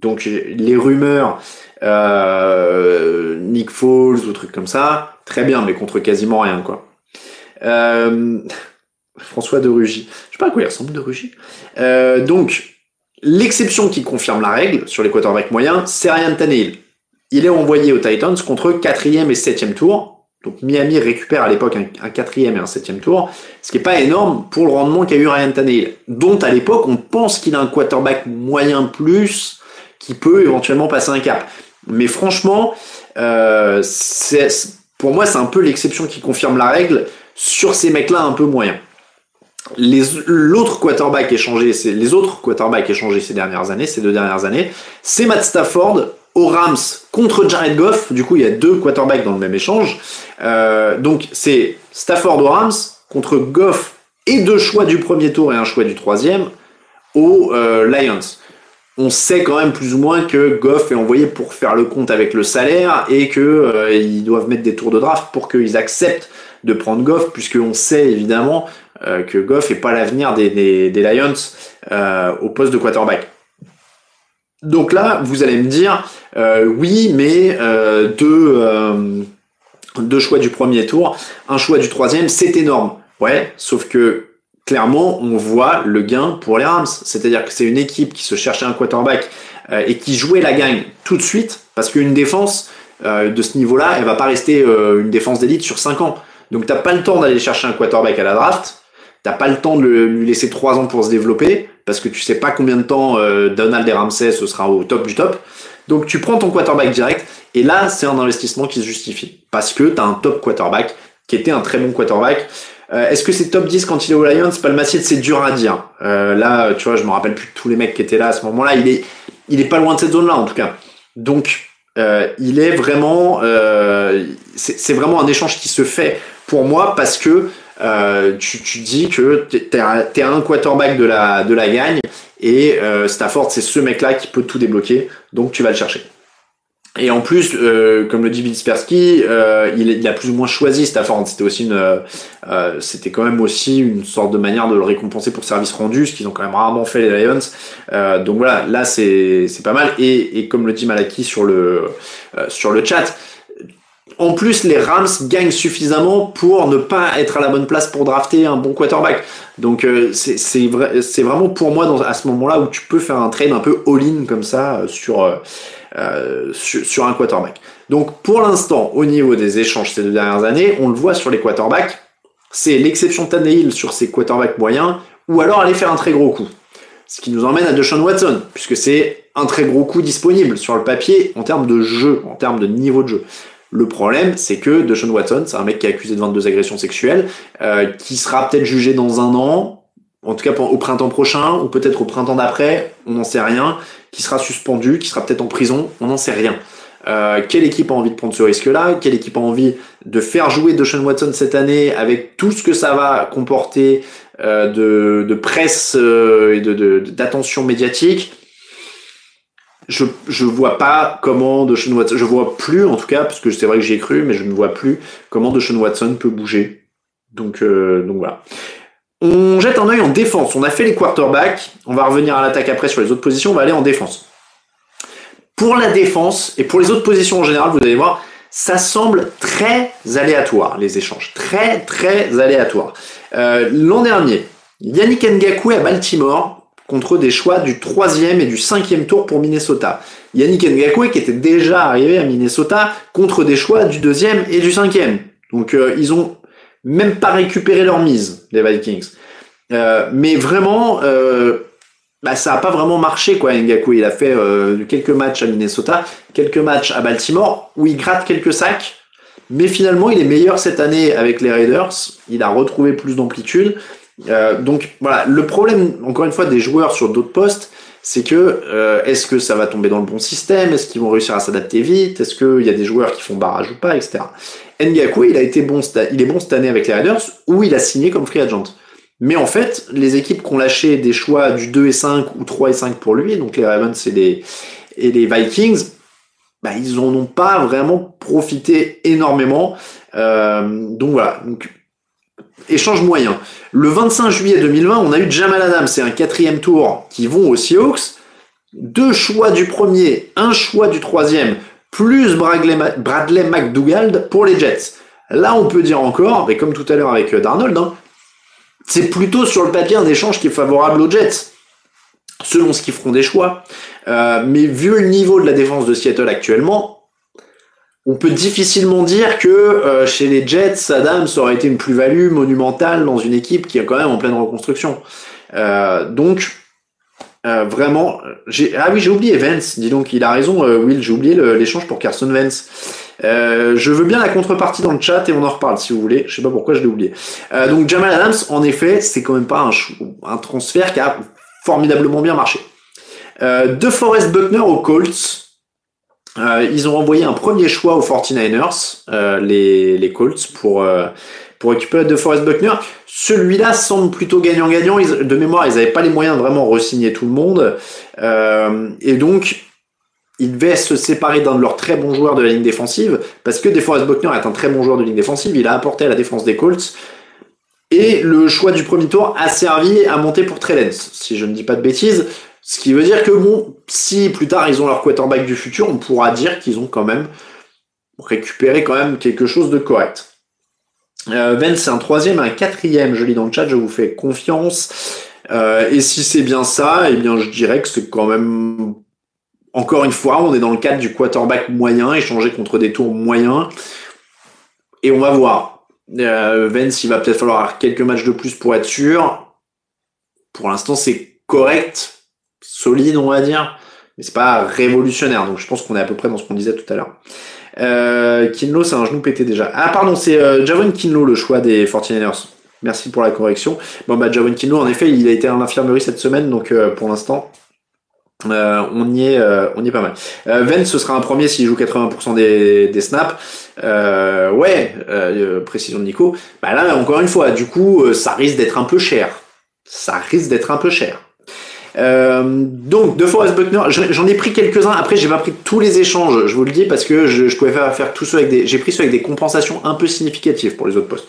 Donc les rumeurs, euh, Nick Foles ou trucs comme ça, très bien, mais contre quasiment rien, quoi. Euh, François de Rugy. Je sais pas à quoi il ressemble de Rugy. Euh, donc, l'exception qui confirme la règle sur les quarterbacks moyens, c'est Ryan Tannehill. Il est envoyé aux Titans contre 4e et 7e tour. Donc Miami récupère à l'époque un, 4e et un 7e tour, ce qui n'est pas énorme pour le rendement qu'a eu Ryan Tannehill, dont à l'époque on pense qu'il a un quarterback moyen plus qui peut éventuellement passer un cap. Mais franchement, euh, pour moi c'est un peu l'exception qui confirme la règle sur ces mecs-là un peu moyens l'autre quarterback échangé, les autres quarterbacks échangés ces dernières années, ces deux dernières années, c'est Matt Stafford aux Rams contre Jared Goff. Du coup, il y a deux quarterbacks dans le même échange. Euh, donc, c'est Stafford aux Rams contre Goff et deux choix du premier tour et un choix du troisième aux Lions on sait quand même plus ou moins que Goff est envoyé pour faire le compte avec le salaire et que euh, doivent mettre des tours de draft pour qu'ils acceptent de prendre Goff, puisqu'on sait évidemment euh, que Goff n'est pas l'avenir des, Lions euh, au poste de quarterback. Donc là, vous allez me dire, oui, mais deux, deux choix du premier tour, un choix du troisième, c'est énorme. Ouais, sauf que clairement, on voit le gain pour les Rams. C'est-à-dire que c'est une équipe qui se cherchait un quarterback euh, et qui jouait la gagne tout de suite, parce qu'une défense euh, de ce niveau-là, elle va pas rester euh, une défense d'élite sur 5 ans. Donc t'as pas le temps d'aller chercher un quarterback à la draft, t'as pas le temps de lui laisser 3 ans pour se développer, parce que tu sais pas combien de temps Donald et Ramsey ce sera au top du top. Donc tu prends ton quarterback direct, et là c'est un investissement qui se justifie, parce que t'as un top quarterback qui était un très bon quarterback. Euh, est-ce que c'est top 10 quand il est au Lions? Palmacier, c'est dur à dire. Euh, là, tu vois, je me rappelle plus tous les mecs qui étaient là à ce moment-là. Il est, il est pas loin de cette zone-là, en tout cas. Donc, euh, il est vraiment, c'est vraiment un échange qui se fait pour moi parce que tu, tu, dis que tu es, un quarterback de la, de la gagne et Stafford, c'est ce mec-là qui peut tout débloquer. Donc, tu vas le chercher. Et en plus, euh, comme le dit euh, il, a plus ou moins choisi Stafford. C'était aussi euh, c'était quand même aussi une sorte de manière de le récompenser pour service rendu, ce qu'ils ont quand même rarement fait les Lions. Euh, donc voilà, là c'est pas mal. Et, et comme le dit Malaki sur le euh, sur le chat, en plus, les Rams gagnent suffisamment pour ne pas être à la bonne place pour drafter un bon quarterback. Donc euh, c'est vrai, vraiment pour moi à ce moment-là où tu peux faire un trade un peu all-in comme ça sur euh, sur, un quarterback. Donc pour l'instant, au niveau des échanges ces deux dernières années, on le voit sur les quarterbacks, c'est l'exception Tannehill sur ses quarterbacks moyens, ou alors aller faire un très gros coup. Ce qui nous emmène à Deshaun Watson, puisque c'est un très gros coup disponible sur le papier en termes de jeu, en termes de niveau de jeu. Le problème, c'est que Deshaun Watson, c'est un mec qui est accusé de 22 agressions sexuelles, euh, qui sera peut-être jugé dans un an, en tout cas au printemps prochain, ou peut-être au printemps d'après, on n'en sait rien qui sera suspendu, qui sera peut-être en prison, on n'en sait rien. Euh, quelle équipe a envie de prendre ce risque-là? Quelle équipe a envie de faire jouer Deshaun Watson cette année avec tout ce que ça va comporter euh, de, presse et d'attention médiatique? Je, je vois pas comment Watson, je vois plus en tout cas, parce que c'est vrai que j'y ai cru, mais je ne vois plus comment Deshaun Watson peut bouger. Donc, euh, donc voilà. On jette un œil en défense. On a fait les quarterbacks. On va revenir à l'attaque après sur les autres positions. On va aller en défense. Pour la défense et pour les autres positions en général, vous allez voir, ça semble très aléatoire, les échanges. Très, très aléatoire. Euh, l'an dernier, Yannick Ngakwe à Baltimore contre des choix du troisième et du cinquième tour pour Minnesota. Yannick Ngakwe qui était déjà arrivé à Minnesota contre des choix du deuxième et du cinquième. Donc euh, ils ont même pas récupérer leur mise, les Vikings. Euh, mais vraiment, euh, bah, ça a pas vraiment marché, quoi. Il a fait quelques matchs à Minnesota, quelques matchs à Baltimore, où il gratte quelques sacs, mais finalement, il est meilleur cette année avec les Raiders. Il a retrouvé plus d'amplitude. Euh, donc voilà, le problème, encore une fois, des joueurs sur d'autres postes, c'est que euh, est-ce que ça va tomber dans le bon système? Est-ce qu'ils vont réussir à s'adapter vite? Est-ce qu'il y a des joueurs qui font barrage ou pas, etc. Ngaku, il a été bon, il est bon cette année avec les Raiders, où il a signé comme free agent. Mais en fait, les équipes qui ont lâché des choix du 2 et 5 ou 3 et 5 pour lui, donc les Ravens et les, et les Vikings, bah, ils en ont pas vraiment profité énormément. Euh, donc voilà. Échange moyen. Le 25 juillet 2020, on a eu Jamal Adams c'est un quatrième tour qui vont aux Seahawks. Deux choix du premier, un choix du troisième, plus Bradley, McDougald pour les Jets. Là, on peut dire encore, mais comme tout à l'heure avec euh, Darnold, hein, c'est plutôt sur le papier un échange qui est favorable aux Jets, selon ce qu'ils feront des choix. Euh, mais vu le niveau de la défense de Seattle actuellement, on peut difficilement dire que euh, chez les Jets, Adams aurait été une plus-value monumentale dans une équipe qui est quand même en pleine reconstruction. Euh, donc, euh, vraiment, j'ai ah oui j'ai oublié Vance. Dis donc, il a raison, Will. J'ai oublié l'échange pour Carson Vance. je veux bien la contrepartie dans le chat et on en reparle si vous voulez. Je sais pas pourquoi je l'ai oublié. donc Jamal Adams, en effet, c'est quand même pas un, transfert qui a formidablement bien marché. de Forest Buckner aux Colts. Euh, ils ont envoyé un premier choix aux 49ers, euh, les, Colts, pour, euh, pour récupérer De Forest Buckner. Celui-là semble plutôt gagnant-gagnant. De mémoire, ils n'avaient pas les moyens de vraiment re-signer tout le monde. Euh, et donc, ils devaient se séparer d'un de leurs très bons joueurs de la ligne défensive, parce que De Forest Buckner est un très bon joueur de ligne défensive. Il a apporté à la défense des Colts. Et le choix du premier tour a servi à monter pour Trellens, si je ne dis pas de bêtises. Ce qui veut dire que bon, si plus tard ils ont leur quarterback du futur, on pourra dire qu'ils ont quand même récupéré quand même quelque chose de correct. Euh, Vence, c'est un troisième, un quatrième, je lis dans le chat, je vous fais confiance. Euh, et si c'est bien ça, eh bien je dirais que c'est quand même encore une fois, on est dans le cadre du quarterback moyen, échangé contre des tours moyens. Et on va voir. Euh, Vence, il va peut-être falloir quelques matchs de plus pour être sûr. Pour l'instant, c'est correct solide, on va dire, mais c'est pas révolutionnaire. Donc je pense qu'on est à peu près dans ce qu'on disait tout à l'heure. Euh, Kinlo, c'est un genou pété déjà. Ah pardon, c'est euh, Javon Kinlo le choix des 49ers. Merci pour la correction. Bon bah Javon Kinlo, en effet, il a été à l'infirmerie cette semaine, donc euh, pour l'instant, on y est, on y est pas mal. Euh, ce sera un premier s'il joue 80% des, des snaps. ouais, précision de Nico. Bah là, encore une fois, du coup, ça risque d'être un peu cher. Ça risque d'être un peu cher. Euh, donc, de Forest Buckner, j'en ai pris quelques-uns. Après, j'ai pas pris tous les échanges, je vous le dis, parce que je, je pouvais faire, faire tout ça avec des. J'ai pris ceux avec des compensations un peu significatives pour les autres postes.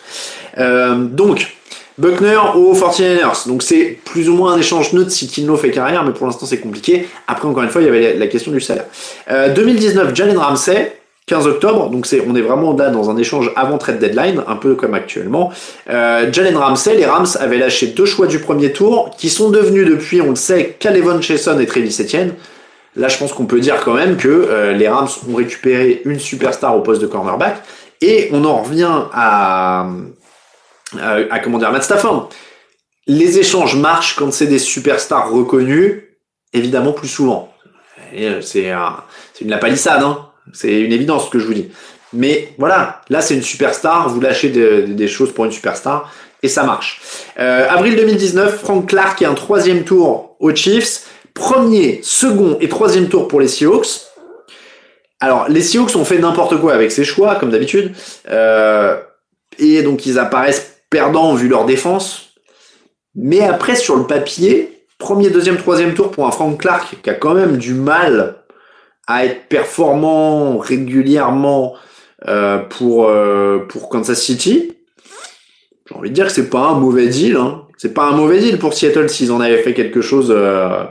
Euh, donc, Buckner au 49ers. Donc, c'est plus ou moins un échange neutre si Kinlo fait carrière, mais pour l'instant, c'est compliqué. Après, encore une fois, il y avait la question du salaire. Euh, 2019, Jalen Ramsey. 15 octobre, donc c'est, on est vraiment là dans un échange avant trade deadline, un peu comme actuellement. Euh, Jalen Ramsey, les Rams avaient lâché deux choix du premier tour, qui sont devenus depuis, on le sait, Calevon Chason et Travis Etienne. Là, je pense qu'on peut dire quand même que euh, les Rams ont récupéré une superstar au poste de cornerback, et on en revient à, à, comment dire, Matt Stafford. Les échanges marchent quand c'est des superstars reconnus, évidemment plus souvent. Euh, c'est, c'est une la palissade, hein c'est une évidence ce que je vous dis. Mais voilà, là c'est une superstar, vous lâchez des choses pour une superstar et ça marche. Euh, avril 2019, Frank Clark est un troisième tour aux Chiefs. Premier, second et troisième tour pour les Seahawks. Alors les Seahawks ont fait n'importe quoi avec ces choix, comme d'habitude. Euh, et donc ils apparaissent perdants vu leur défense. Mais après sur le papier, premier, deuxième, troisième tour pour un Frank Clark qui a quand même du mal à être performant régulièrement euh, pour euh, pour Kansas City, j'ai envie de dire que c'est pas un mauvais deal. Hein. C'est pas un mauvais deal pour Seattle s'ils en avaient fait quelque chose, euh,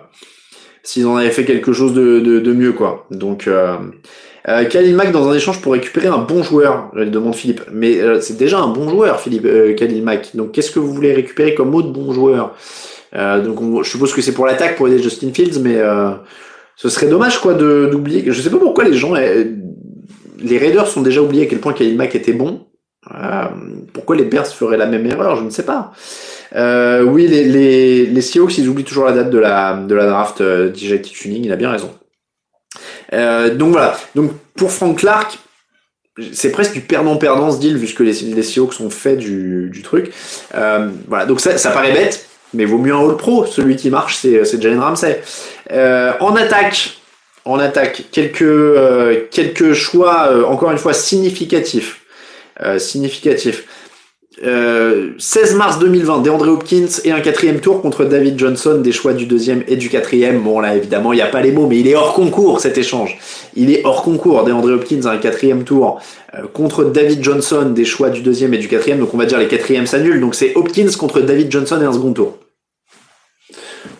s'ils en avaient fait quelque chose de, de, de mieux quoi. Donc euh, euh, Khalil Mack dans un échange pour récupérer un bon joueur, demande Philippe. Mais euh, c'est déjà un bon joueur, Philippe euh, Khalil Mack. Donc qu'est-ce que vous voulez récupérer comme autre bon joueur? Donc je suppose que c'est pour l'attaque pour aider Justin Fields, mais ce serait dommage quoi de d'oublier. Je sais pas pourquoi les gens, eh, les Raiders sont déjà oubliés à quel point Khalil Mack était bon. Euh, pourquoi les Bears feraient la même erreur Je ne sais pas. Euh, oui, les, les, les ils oublient toujours la date de la, de la draft euh, DJ Tuning, il a bien raison. Euh, donc voilà. Donc pour Frank Clark, c'est presque du perdant-perdant ce deal, puisque les, les Seahawks ont fait du, du truc. Euh, voilà, donc ça, ça paraît bête, mais vaut mieux un All Pro. Celui qui marche, c'est, c'est Jalen Ramsey. Euh, en attaque, en attaque, quelques, euh, quelques choix, euh, encore une fois, significatifs. Euh, significatifs. 16 mars 2020, DeAndre Hopkins et un quatrième tour contre David Johnson, des choix du deuxième et du quatrième. Bon là évidemment il n'y a pas les mots, mais il est hors concours cet échange. Il est hors concours. DeAndre Hopkins un quatrième tour contre David Johnson, des choix du deuxième et du quatrième. Donc on va dire les quatrièmes s'annulent. Donc c'est Hopkins contre David Johnson et un second tour.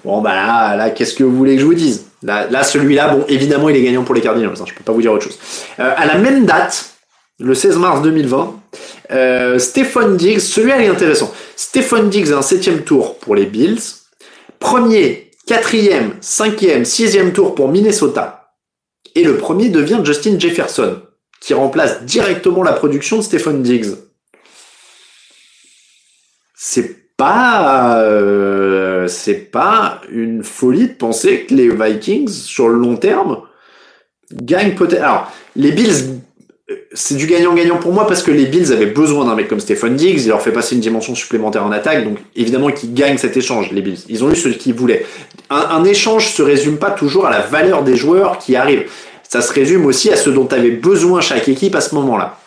Bon, bah là, là qu'est-ce que vous voulez que je vous dise? Là, là celui-là, bon, évidemment, il est gagnant pour les Cardinals. Hein, je peux pas vous dire autre chose. Euh, à la même date, le 16 mars 2020, euh, Stephen Diggs, celui-là est intéressant. Stephen Diggs a un septième tour pour les Bills. Premier, quatrième, cinquième, sixième tour pour Minnesota. Et le premier devient Justin Jefferson, qui remplace directement la production de Stephen Diggs. C'est pas, euh, c'est pas une folie de penser que les Vikings, sur le long terme, gagnent peut-être. Alors, les Bills, c'est du gagnant-gagnant pour moi parce que les Bills avaient besoin d'un mec comme Stephen Diggs, il leur fait passer une dimension supplémentaire en attaque, donc évidemment qu'ils gagnent cet échange, les Bills. Ils ont eu ce qu'ils voulaient. Un, un échange se résume pas toujours à la valeur des joueurs qui arrivent. Ça se résume aussi à ce dont avait besoin chaque équipe à ce moment-là.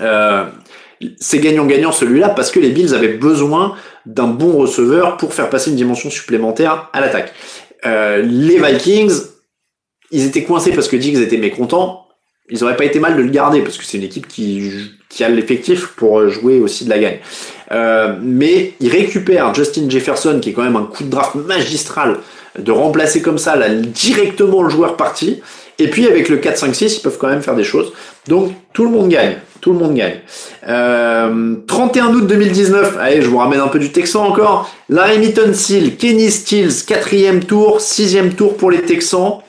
Euh, c'est gagnant-gagnant celui-là parce que les Bills avaient besoin d'un bon receveur pour faire passer une dimension supplémentaire à l'attaque. Euh, les Vikings, ils étaient coincés parce que Diggs était mécontent. Ils auraient pas été mal de le garder parce que c'est une équipe qui, qui a l'effectif pour jouer aussi de la gagne. Euh, mais ils récupèrent Justin Jefferson qui est quand même un coup de draft magistral de remplacer comme ça là, directement le joueur parti. Et puis avec le 4-5-6, ils peuvent quand même faire des choses. Donc tout le monde gagne. Tout le monde gagne. Euh, 31 août 2019, allez, je vous ramène un peu du Texan encore. Larry Seal, Kenny Stills, quatrième tour, sixième tour pour les Texans.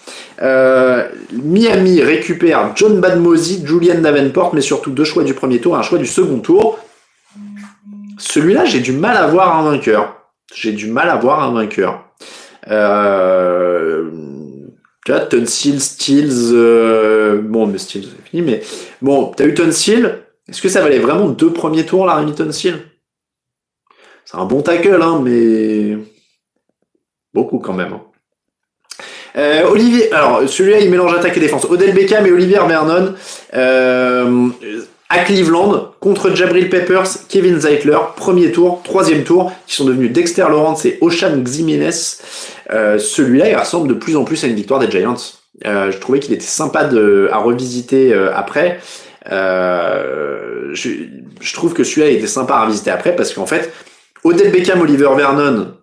Euh, Miami récupère John Badmosi, Julian Davenport, mais surtout deux choix du premier tour un choix du second tour. Celui-là, j'ai du mal à voir un vainqueur. J'ai du mal à voir un vainqueur. Euh, tu vois, Tonsil, Stills, euh, bon, mais Stills, c'est fini, mais bon, t'as eu Tonsil. Est-ce que ça valait vraiment deux premiers tours, la Remy Tonsil C'est un bon tackle, hein, mais beaucoup quand même. Hein. Euh, Olivier, alors celui-là il mélange attaque et défense. Odell Beckham et Olivier Vernon. Euh, à Cleveland contre Jabril Peppers, Kevin Zeitler, premier tour, troisième tour, qui sont devenus Dexter Lawrence et Oshan Ximenez. Euh, celui-là, il ressemble de plus en plus à une victoire des Giants. Euh, je trouvais qu'il était sympa de, à revisiter euh, après. Je, trouve que celui-là était sympa à revisiter après parce qu'en fait, Odell Beckham, Oliver Vernon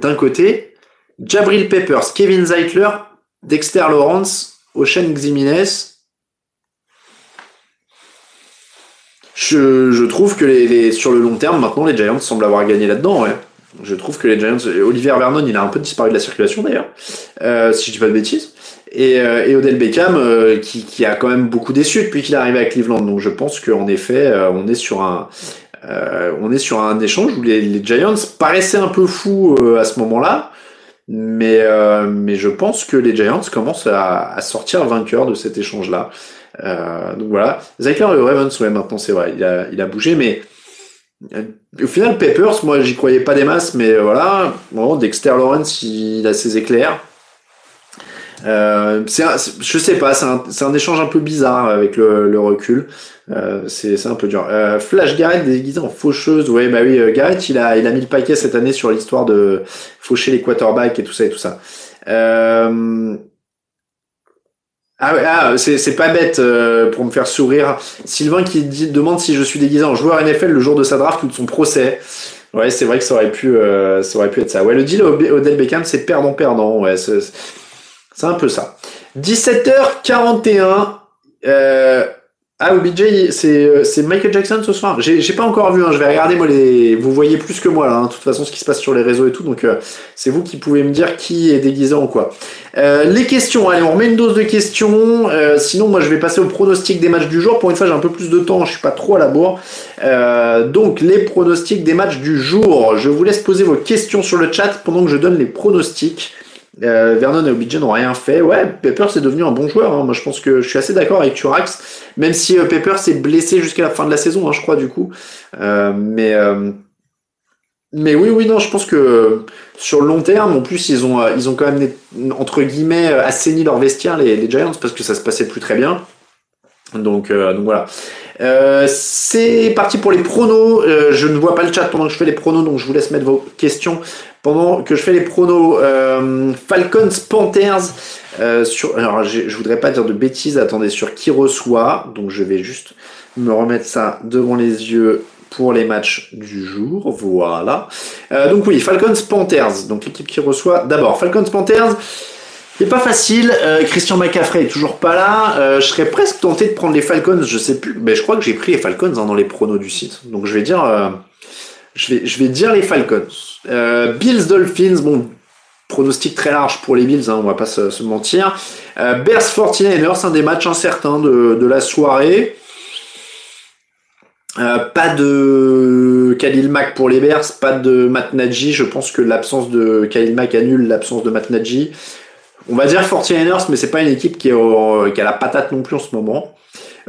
d'un côté, Jabril Peppers, Kevin Zeitler, Dexter Lawrence, Oshan Ximenez Je, trouve que les, sur le long terme, maintenant, les Giants semblent avoir gagné là-dedans. Ouais. Je trouve que les Giants. Olivier Vernon, il a un peu disparu de la circulation d'ailleurs, euh, si je dis pas de bêtises. Et, euh, et Odell Beckham, euh, qui, qui, a quand même beaucoup déçu depuis qu'il est arrivé à Cleveland. Donc je pense qu'en effet, on est sur un. on est sur un échange où les, les Giants paraissaient un peu fous à ce moment-là, mais, mais je pense que les Giants commencent à, à sortir vainqueurs de cet échange-là. Euh, donc voilà. Zyker et Ravens, ouais, maintenant c'est vrai, il a, bougé, mais euh, au final, Peppers, moi j'y croyais pas des masses, mais euh, voilà. Bon, Dexter Lawrence, il a ses éclairs. Euh, je sais pas, c'est un, un, échange un peu bizarre avec le, le recul. Euh, c'est un peu dur. Euh, Flash Garrett déguisé en faucheuse. Ouais, bah oui, Garrett, il a, il a mis le paquet cette année sur l'histoire de faucher les quarterbacks et tout ça et tout ça. Euh, ah, ah c'est pas bête euh, pour me faire sourire. Sylvain qui dit, demande si je suis déguisé en joueur NFL le jour de sa draft ou de son procès. Ouais, c'est vrai que ça aurait pu, euh, ça aurait pu être ça. Ouais, le deal Odell Beckham, c'est perdant-perdant. Ouais, c'est un peu ça. 17h41. Euh, ah, OBJ, c'est, c'est Michael Jackson ce soir. J'ai, pas encore vu, hein. je vais regarder, moi, les... vous voyez plus que moi, là, hein. de toute façon, ce qui se passe sur les réseaux et tout, donc euh, c'est vous qui pouvez me dire qui est déguisé en quoi. Euh, les questions, allez, on remet une dose de questions, euh, sinon, moi, je vais passer au pronostic des matchs du jour. Pour une fois, j'ai un peu plus de temps, je suis pas trop à la bourre. donc, les pronostics des matchs du jour. Je vous laisse poser vos questions sur le chat pendant que je donne les pronostics. Euh, Vernon et Obidja n'ont rien fait. Ouais, Pepper c'est devenu un bon joueur. Hein. Moi, je pense que je suis assez d'accord avec Turax, même si euh, Pepper s'est blessé jusqu'à la fin de la saison, hein, je crois, du coup. Euh, mais, euh, mais oui, oui, non, je pense que sur le long terme, en plus, ils ont, ils ont quand même, entre guillemets, assaini leur vestiaire, les, les Giants, parce que ça se passait plus très bien. Donc, donc voilà. Euh, c'est parti pour les pronos. Euh, je ne vois pas le chat pendant que je fais les pronos, donc je vous laisse mettre vos questions pendant que je fais les pronos. Euh, Falcons Panthers. alors, je, je voudrais pas dire de bêtises. Attendez, sur qui reçoit? Donc, je vais juste me remettre ça devant les yeux pour les matchs du jour. Voilà. donc oui, Falcons Panthers. Donc l'équipe qui reçoit d'abord Falcons Panthers. C'est pas facile. Euh, Christian McCaffrey est toujours pas là. Euh, je serais presque tenté de prendre les Falcons. Je sais plus. Mais je crois que j'ai pris les Falcons hein, dans les pronos du site. Donc je vais dire, euh, je vais, je vais dire les Falcons. Bills Dolphins. Bon, pronostic très large pour les Bills. Hein, on va pas se, mentir. Bears 49ers, un des matchs incertains de, de la soirée. pas de Khalil Mack pour les Bears, pas de Matt Nagy. Je pense que l'absence de Khalil Mack annule l'absence de Matt Nagy. On va dire 49ers, mais c'est pas une équipe qui, a la patate non plus en ce moment.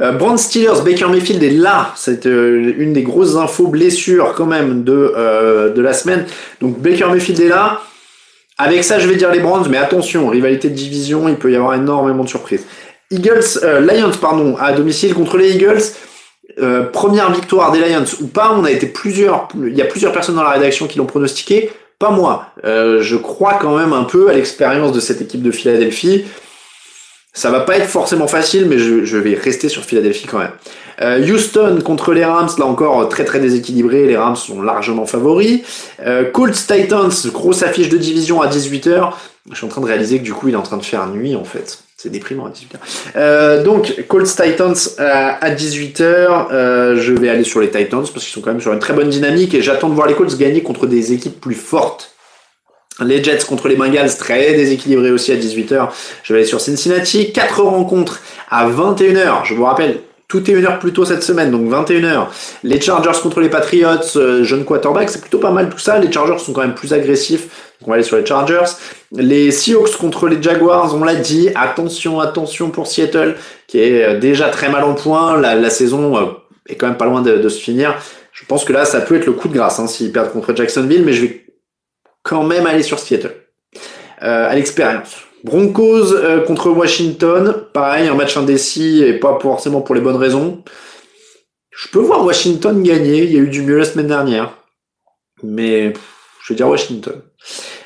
Euh, Steelers, Baker Mayfield est là. C'est euh, une des grosses infos blessures quand même de, euh, de la semaine. Donc Baker Mayfield est là. Avec ça, je vais dire les Browns, mais attention, rivalité de division, il peut y avoir énormément de surprises. Eagles, euh, Lions, pardon, à domicile contre les Eagles. première victoire des Lions ou pas, il y a plusieurs personnes dans la rédaction qui l'ont pronostiqué, pas moi. Euh, je crois quand même un peu à l'expérience de cette équipe de Philadelphie. Ça va pas être forcément facile, mais je, vais rester sur Philadelphie quand même. Euh, Houston contre les Rams, là encore très très déséquilibré, les Rams sont largement favoris. Euh, Colts Titans, grosse affiche de division à 18h. Je suis en train de réaliser que du coup il est en train de faire nuit en fait. C'est déprimant à 18h. Euh, donc Colts Titans à 18h. je vais aller sur les Titans parce qu'ils sont quand même sur une très bonne dynamique et j'attends de voir les Colts gagner contre des équipes plus fortes. Les Jets contre les Bengals, très déséquilibré aussi à 18h. Je vais aller sur Cincinnati. Quatre rencontres à 21h. Je vous rappelle, tout est une heure plus tôt cette semaine, donc 21h. Les Chargers contre les Patriots, euh, jeune quarterback, c'est plutôt pas mal tout ça. Les Chargers sont quand même plus agressifs, donc on va aller sur les Chargers. Les Seahawks contre les Jaguars, on l'a dit, attention, attention pour Seattle, qui est euh, déjà très mal en point. La, saison euh, est quand même pas loin de, se finir. Je pense que là, ça peut être le coup de grâce hein, s'ils perdent contre Jacksonville, mais je vais quand même aller sur Seattle. Euh, à l'expérience. Broncos euh, contre Washington, pareil, un match indécis et pas forcément pour les bonnes raisons. Je peux voir Washington gagner, il y a eu du mieux la semaine dernière. Mais je veux dire Washington.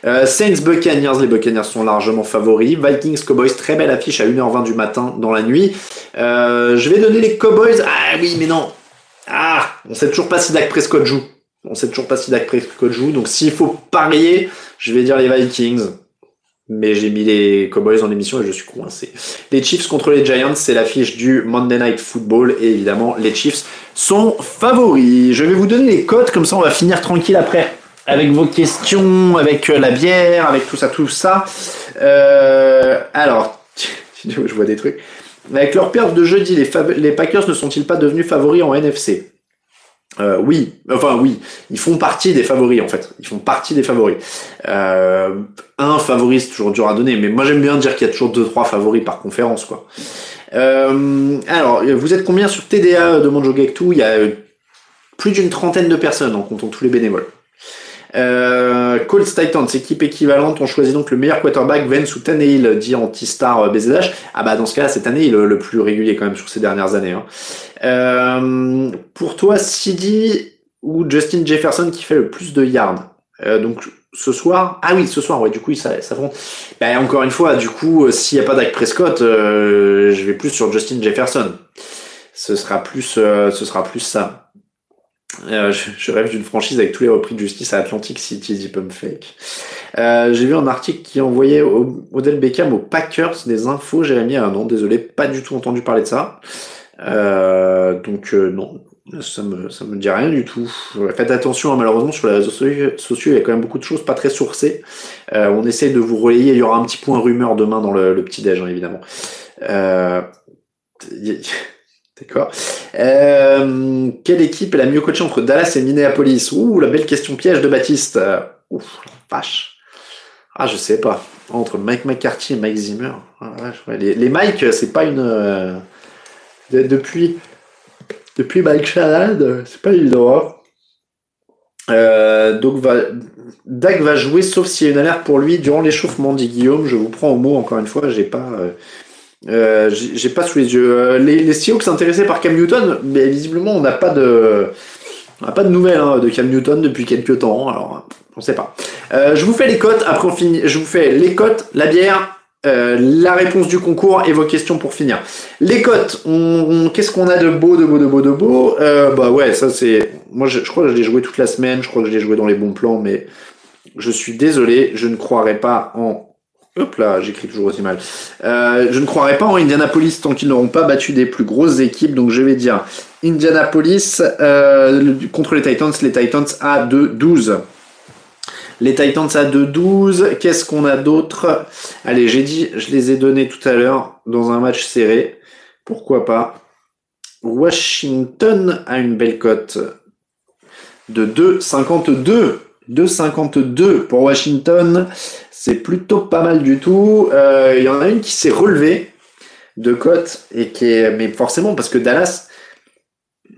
Euh, Saints Buccaneers, les Buccaneers sont largement favoris. Vikings Cowboys, très belle affiche à 1h20 du matin dans la nuit. je vais donner les Cowboys. Ah oui, mais non. Ah, on sait toujours pas si Dak Prescott joue. On sait toujours pas si Dak Prescott joue. Donc s'il faut parier, je vais dire les Vikings. Mais j'ai mis les Cowboys en émission et je suis coincé. Les Chiefs contre les Giants, c'est l'affiche du Monday Night Football. Et évidemment, les Chiefs sont favoris. Je vais vous donner les cotes, comme ça on va finir tranquille après. Avec vos questions, avec euh, la bière, avec tout ça, tout ça. Euh, alors, je vois des trucs. Avec leur perte de jeudi, les, les Packers ne sont-ils pas devenus favoris en NFC euh, oui, enfin oui, ils font partie des favoris en fait. Ils font partie des favoris. Euh, un favori c'est toujours dur à donner, mais moi j'aime bien dire qu'il y a toujours deux trois favoris par conférence quoi. Euh, alors, vous êtes combien sur TDA de Monjo Il y a plus d'une trentaine de personnes en comptant tous les bénévoles. Euh, Colts Titans, équipe équivalente, on choisit donc le meilleur quarterback, Vence ou Tannehill, dit anti-star euh, BZH. Ah bah dans ce cas, c'est Tannehill le, le plus régulier quand même sur ces dernières années. Hein. Euh, pour toi, Sidi ou Justin Jefferson qui fait le plus de yards? Euh, Donc ce soir, ah oui, ce soir, ouais, du coup, ça, ça bah, encore une fois, du coup, euh, s'il n'y a pas Dak Prescott, euh, je vais plus sur Justin Jefferson. Ce sera plus, ce sera plus ça. Euh, je, rêve d'une franchise avec tous les repris de justice à Atlantic City, dit Pump Fake. Euh, J'ai vu un article qui envoyait Odell Beckham aux Packers des infos, Jérémy. Ah non, désolé, pas du tout entendu parler de ça. Euh, donc euh, non, ça me, ça me dit rien du tout. Faites attention, hein, malheureusement, sur les réseaux sociaux, il y a quand même beaucoup de choses pas très sourcées. Euh, on essaie de vous relayer. Il y aura un petit point rumeur demain dans le, le petit déj, hein, évidemment. Euh, D'accord. Euh, quelle équipe est la mieux coachée entre Dallas et Minneapolis? Ouh, la belle question piège de Baptiste. Ouf, vache. Ah, je sais pas. Entre Mike McCarthy et Mike Zimmer. Ah, les, les, Mike, c'est pas une. Euh, depuis. Depuis Mike Shannon, c'est pas évident. Hein. Euh, donc va, Dak va jouer sauf s'il y a une alerte pour lui durant l'échauffement, dit Guillaume. Je vous prends au mot encore une fois, j'ai pas. Euh, j'ai pas sous les yeux. Euh, les, les Seahawks intéressés par Cam Newton, mais visiblement on n'a pas de, on n'a pas de nouvelles hein, de Cam Newton depuis quelques temps. Alors on sait pas. Euh, je vous fais les cotes. Après on finit. Je vous fais les cotes, la bière, euh, la réponse du concours et vos questions pour finir. Les cotes, on, qu'est-ce qu'on a de beau, de beau, de beau, de beau? Euh, Bah ouais, ça c'est. Moi je, je, crois que je l'ai joué toute la semaine, je crois que je l'ai joué dans les bons plans, mais je suis désolé, je ne croirais pas en Hop là, j'écris toujours aussi mal. Euh, je ne croirais pas en Indianapolis tant qu'ils n'auront pas battu des plus grosses équipes. Donc je vais dire Indianapolis euh, contre les Titans. Les Titans à 2-12. Les Titans à 2-12. Qu'est-ce qu'on a d'autre? Allez, j'ai dit, je les ai donnés tout à l'heure dans un match serré. Pourquoi pas? Washington a une belle cote de 2,52. 2,52 pour Washington. C'est plutôt pas mal du tout. Euh, il y en a une qui s'est relevée de cote et qui mais forcément parce que Dallas.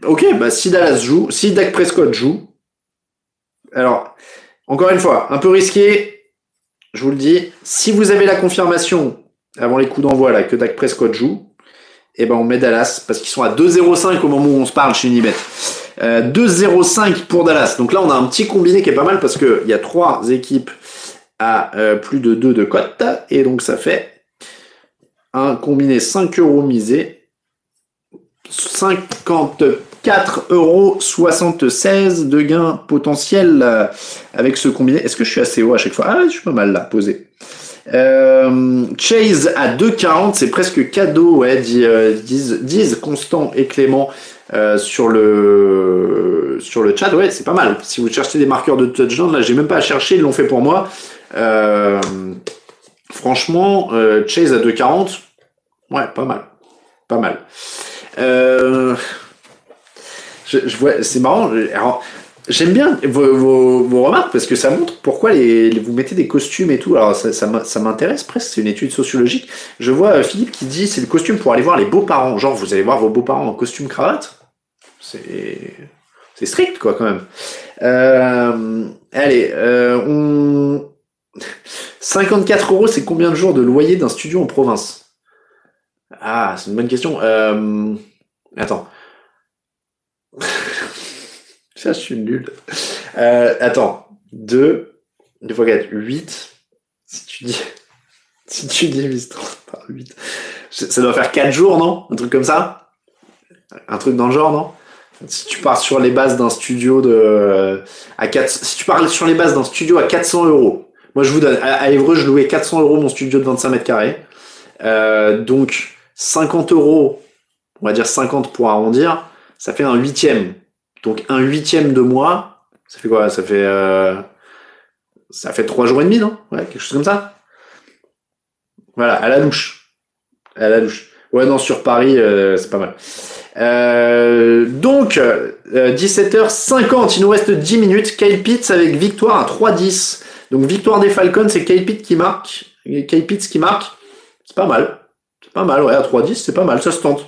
Ok, bah si Dallas joue, si Dak Prescott joue, alors encore une fois, un peu risqué. Je vous le dis, si vous avez la confirmation avant les coups d'envoi là que Dak Prescott joue, et ben on met Dallas parce qu'ils sont à 2,05 au moment où on se parle chez Unibet. Euh, 2,05 pour Dallas. Donc là, on a un petit combiné qui est pas mal parce qu'il y a trois équipes à euh, plus de 2 de cote. Et donc ça fait un combiné 5 euros misé. 54,76 euros de gain potentiel euh, avec ce combiné. Est-ce que je suis assez haut à chaque fois? Ah, je suis pas mal là, posé. Euh, Chase à 2,40, c'est presque cadeau, ouais, disent, disent, Constant et Clément euh, sur le sur le chat. Ouais, c'est pas mal. Si vous cherchez des marqueurs de touchdown, là, j'ai même pas à chercher, ils l'ont fait pour moi. Euh, franchement, euh, Chase à 2,40, ouais, pas mal, pas mal. Euh, je, vois, c'est marrant. J'aime bien vos, vos, vos, remarques parce que ça montre pourquoi les, vous mettez des costumes et tout. Alors ça, ça m'intéresse presque, c'est une étude sociologique. Je vois Philippe qui dit c'est le costume pour aller voir les beaux-parents. Genre vous allez voir vos beaux-parents en costume cravate. C'est strict quoi quand même. Euh, allez, euh, on 54 euros, c'est combien de jours de loyer d'un studio en province? Ah, c'est une bonne question. Euh... Attends. Ça, je suis nul. Euh, attends. 2, 2 fois 4, 8. Si tu dis, si tu divises 30 par 8, ça doit faire 4 jours, non? Un truc comme ça? Un truc dans le genre, non? Si tu pars sur les bases d'un studio de à 4, si tu parles sur les bases d'un studio à 400 euros, moi je vous donne à, Évreux je louais 400 euros mon studio de 25 mètres carrés, euh, donc 50 euros, on va dire 50 pour arrondir, ça fait un huitième. Donc un huitième de mois, ça fait quoi? Ça fait euh, ça fait trois jours et demi, non? Ouais, quelque chose comme ça. Voilà, à la louche. À la louche. Ouais, non, sur Paris, euh, c'est pas mal. Euh, donc, 17h50, il nous reste 10 minutes. Kyle Pitts avec victoire à 3-10. Donc, victoire des Falcons, c'est Kyle Pitts qui marque. Kyle Pitts qui marque. C'est pas mal. C'est pas mal, ouais, à 3-10, c'est pas mal, ça se tente.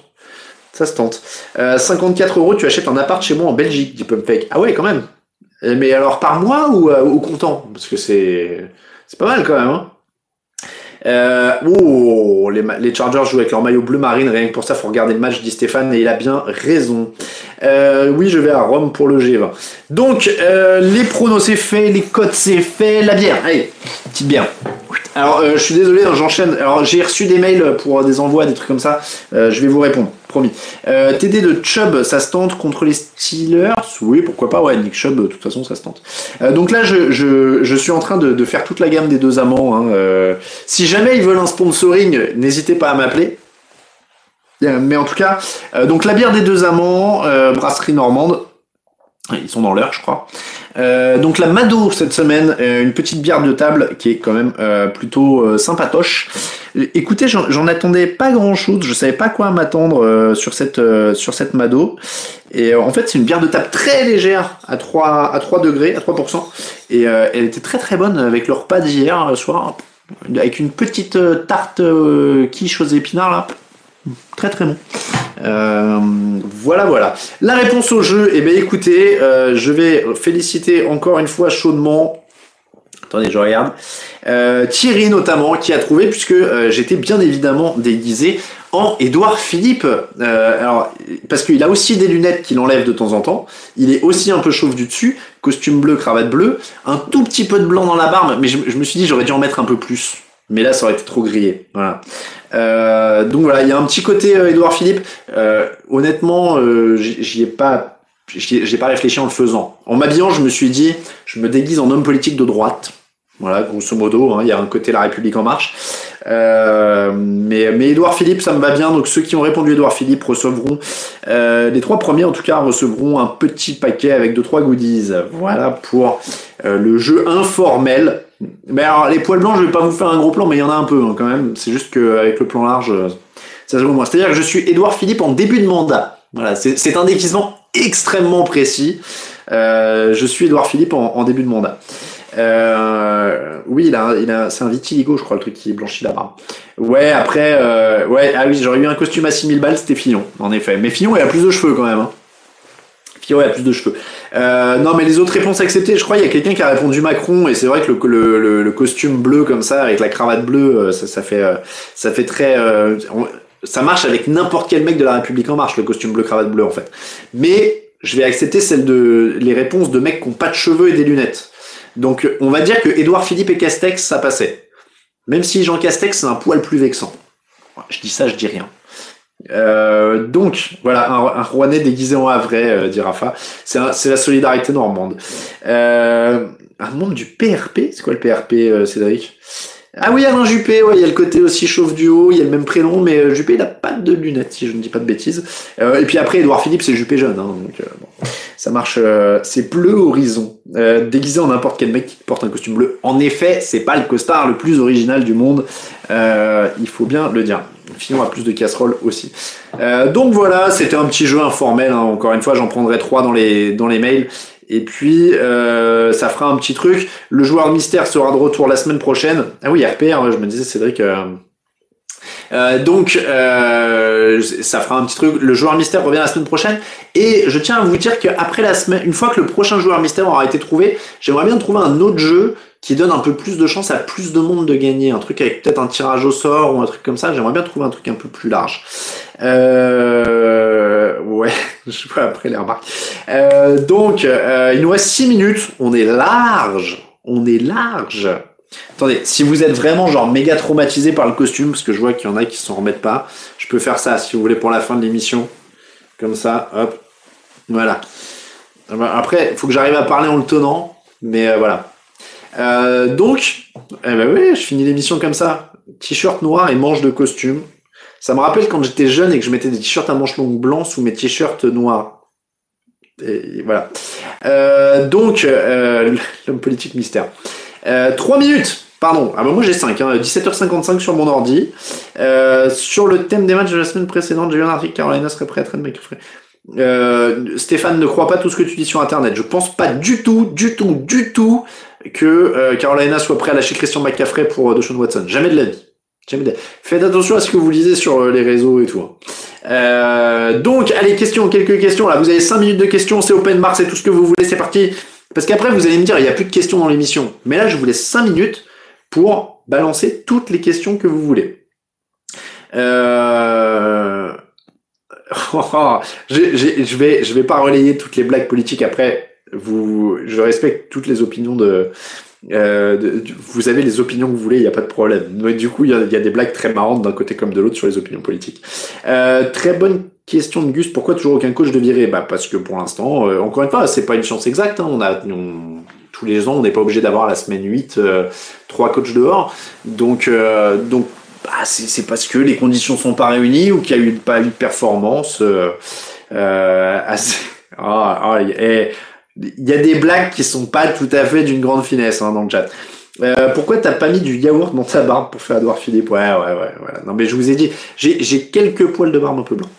Ça se tente. 54 euros, tu achètes un appart chez moi en Belgique, dit Pumpfake. Ah ouais, quand même. Mais alors par mois ou au comptant? Parce que c'est c'est pas mal quand même. Hein euh, oh, les, Chargers jouent avec leur maillot bleu marine, rien que pour ça, faut regarder le match, dit Stéphane, et il a bien raison. Euh, oui, je vais à Rome pour le G20. Donc, euh, les pronos c'est fait, les codes c'est fait, la bière, allez, petite bière. Alors, euh, je suis désolé, hein, j'enchaîne. Alors, j'ai reçu des mails pour des envois, des trucs comme ça. Je vais vous répondre, promis. Euh, TD de Chubb, ça se tente contre les Steelers? Oui, pourquoi pas, ouais, Nick Chubb, de toute façon, ça se tente. Euh, donc là, je, suis en train de, de, faire toute la gamme des deux amants. Hein. Euh, si jamais ils veulent un sponsoring, n'hésitez pas à m'appeler. Mais en tout cas, donc la bière des deux amants, brasserie normande, ils sont dans l'heure, je crois. Euh, donc la Mado cette semaine, euh, une petite bière de table qui est quand même euh, plutôt sympatoche. Écoutez, j'en attendais pas grand chose, je savais pas quoi m'attendre sur cette sur cette Mado. Et en fait, c'est une bière de table très légère à 3 à 3 degrés, à 3%. Et elle était très très bonne avec le repas d'hier soir, avec une petite tarte quiche aux épinards là. Très très bon. Euh, voilà, voilà. La réponse au jeu, eh bien écoutez, euh, je vais féliciter encore une fois chaudement. Attendez, je regarde. Euh, Thierry notamment qui a trouvé puisque j'étais bien évidemment déguisé en Édouard Philippe. Alors parce qu'il a aussi des lunettes qu'il enlève de temps en temps. Il est aussi un peu chauve du dessus, costume bleu, cravate bleue, un tout petit peu de blanc dans la barbe, mais je me suis dit j'aurais dû en mettre un peu plus. Mais là, ça aurait été trop grillé. Voilà. Euh, donc voilà, il y a un petit côté euh, Édouard Philippe. Euh, honnêtement, euh, j'y ai pas, j'ai pas réfléchi en le faisant. En m'habillant, je me suis dit, je me déguise en homme politique de droite. Voilà, grosso modo, hein, il y a un côté La République en marche. Euh, mais, mais Édouard Philippe, ça me va bien. Donc ceux qui ont répondu Édouard Philippe recevront, euh, les trois premiers en tout cas, recevront un petit paquet avec deux trois goodies. Voilà pour euh, le jeu informel. Mais alors les poils blancs, je vais pas vous faire un gros plan, mais il y en a un peu hein, quand même. C'est juste qu'avec le plan large, ça se voit moins. C'est-à-dire que je suis Édouard Philippe en début de mandat. Voilà, c'est un déguisement extrêmement précis. je suis Édouard Philippe en, début de mandat. Euh, oui, il a, c'est un vitiligo, je crois, le truc qui blanchit la barbe. Ouais, après, euh, ouais, ah oui, j'aurais eu un costume à 6000 balles, c'était Fillon, en effet. Mais Fillon, il a plus de cheveux quand même. Hein. Fillon, il a plus de cheveux. Euh, non, mais les autres réponses acceptées, je crois, il y a quelqu'un qui a répondu Macron, et c'est vrai que le, costume bleu comme ça, avec la cravate bleue, ça, ça fait, ça fait très. ça marche avec n'importe quel mec de la République en marche, le costume bleu cravate bleu en fait. Mais je vais accepter celle de les réponses de mecs qui n'ont pas de cheveux et des lunettes. Donc on va dire que Édouard Philippe et Castex, ça passait. Même si Jean Castex, c'est un poil plus vexant. Je dis ça, je dis rien. Euh, donc, voilà, un, un, Rouennais déguisé en Havrais, euh, dit Rafa. C'est la solidarité normande. Euh, un membre du PRP C'est quoi le PRP, euh, Cédric? Ah oui, Alain Juppé, ouais, il y a le côté aussi chauve du haut, il y a le même prénom, mais euh, Juppé, il a pas de lunettes, si je ne dis pas de bêtises. Et puis après, Edouard Philippe, c'est Juppé jeune, hein, donc bon, ça marche. c'est bleu horizon, déguisé en n'importe quel mec qui porte un costume bleu. En effet, c'est pas le costard le plus original du monde, il faut bien le dire. Finons à plus de casseroles aussi. donc voilà, c'était un petit jeu informel. Hein. Encore une fois, j'en prendrai trois dans les dans les mails. Et puis, euh, ça fera un petit truc. Le joueur mystère sera de retour la semaine prochaine. Ah oui, RPR, je me disais, Cédric. Euh... Euh, donc, euh, ça fera un petit truc. Le joueur mystère revient la semaine prochaine. Et je tiens à vous dire qu'après la semaine, une fois que le prochain joueur mystère aura été trouvé, j'aimerais bien trouver un autre jeu qui donne un peu plus de chance à plus de monde de gagner. Un truc avec peut-être un tirage au sort ou un truc comme ça. J'aimerais bien trouver un truc un peu plus large. Euh, ouais, je vois après les remarques. Euh, donc, euh, il nous reste 6 minutes. On est large. On est large. Attendez, si vous êtes vraiment genre méga traumatisé par le costume, parce que je vois qu'il y en a qui s'en remettent pas, je peux faire ça si vous voulez pour la fin de l'émission. Comme ça, hop. Voilà. Après, il faut que j'arrive à parler en le tenant, mais voilà. Euh, donc, eh ben oui, je finis l'émission comme ça. T-shirt noir et manche de costume. Ça me rappelle quand j'étais jeune et que je mettais des t-shirts à manches longues blancs sous mes t-shirts noirs. Et voilà. Euh, donc, euh, l'homme politique mystère. Euh, 3 minutes Pardon, ah bah moi j'ai 5, hein, 17h55 sur mon ordi. Euh, sur le thème des matchs de la semaine précédente, j'ai eu un article, Carolina serait prête à McFrey. Euh, Stéphane ne croit pas tout ce que tu dis sur internet. Je pense pas du tout, du tout, du tout que euh, Carolina soit prêt à lâcher Christian McCaffrey pour euh, Deshaun Watson. Jamais de la vie. Faites attention à ce que vous lisez sur euh, les réseaux et tout. Hein. Donc, allez, questions, quelques questions. Là, vous avez 5 minutes de questions, c'est open bar, c'est tout ce que vous voulez, c'est parti. Parce qu'après, vous allez me dire, il n'y a plus de questions dans l'émission. Mais là, je vous laisse 5 minutes pour balancer toutes les questions que vous voulez. Euh... je vais, je vais pas relayer toutes les blagues politiques après. Vous, je respecte toutes les opinions de, euh, vous avez les opinions que vous voulez, il n'y a pas de problème. Mais du coup, il y, a, des blagues très marrantes d'un côté comme de l'autre sur les opinions politiques. Euh, très bonne question de Gus. Pourquoi toujours aucun coach de virée? Bah parce que pour l'instant, euh, encore une fois, c'est pas une science exacte. Hein. On a tous les ans, on n'est pas obligé d'avoir la semaine 8 euh, trois coachs dehors. Donc donc bah, c'est parce que les conditions sont pas réunies ou qu'il y a eu pas eu de performance assez. Ah, ah, et, il y a des blagues qui sont pas tout à fait d'une grande finesse hein, dans le chat. Euh, pourquoi t'as pas mis du yaourt dans ta barbe pour faire Edouard Philippe? Ouais, ouais, ouais, ouais. Non, mais je vous ai dit, j'ai quelques poils de barbe un peu blancs.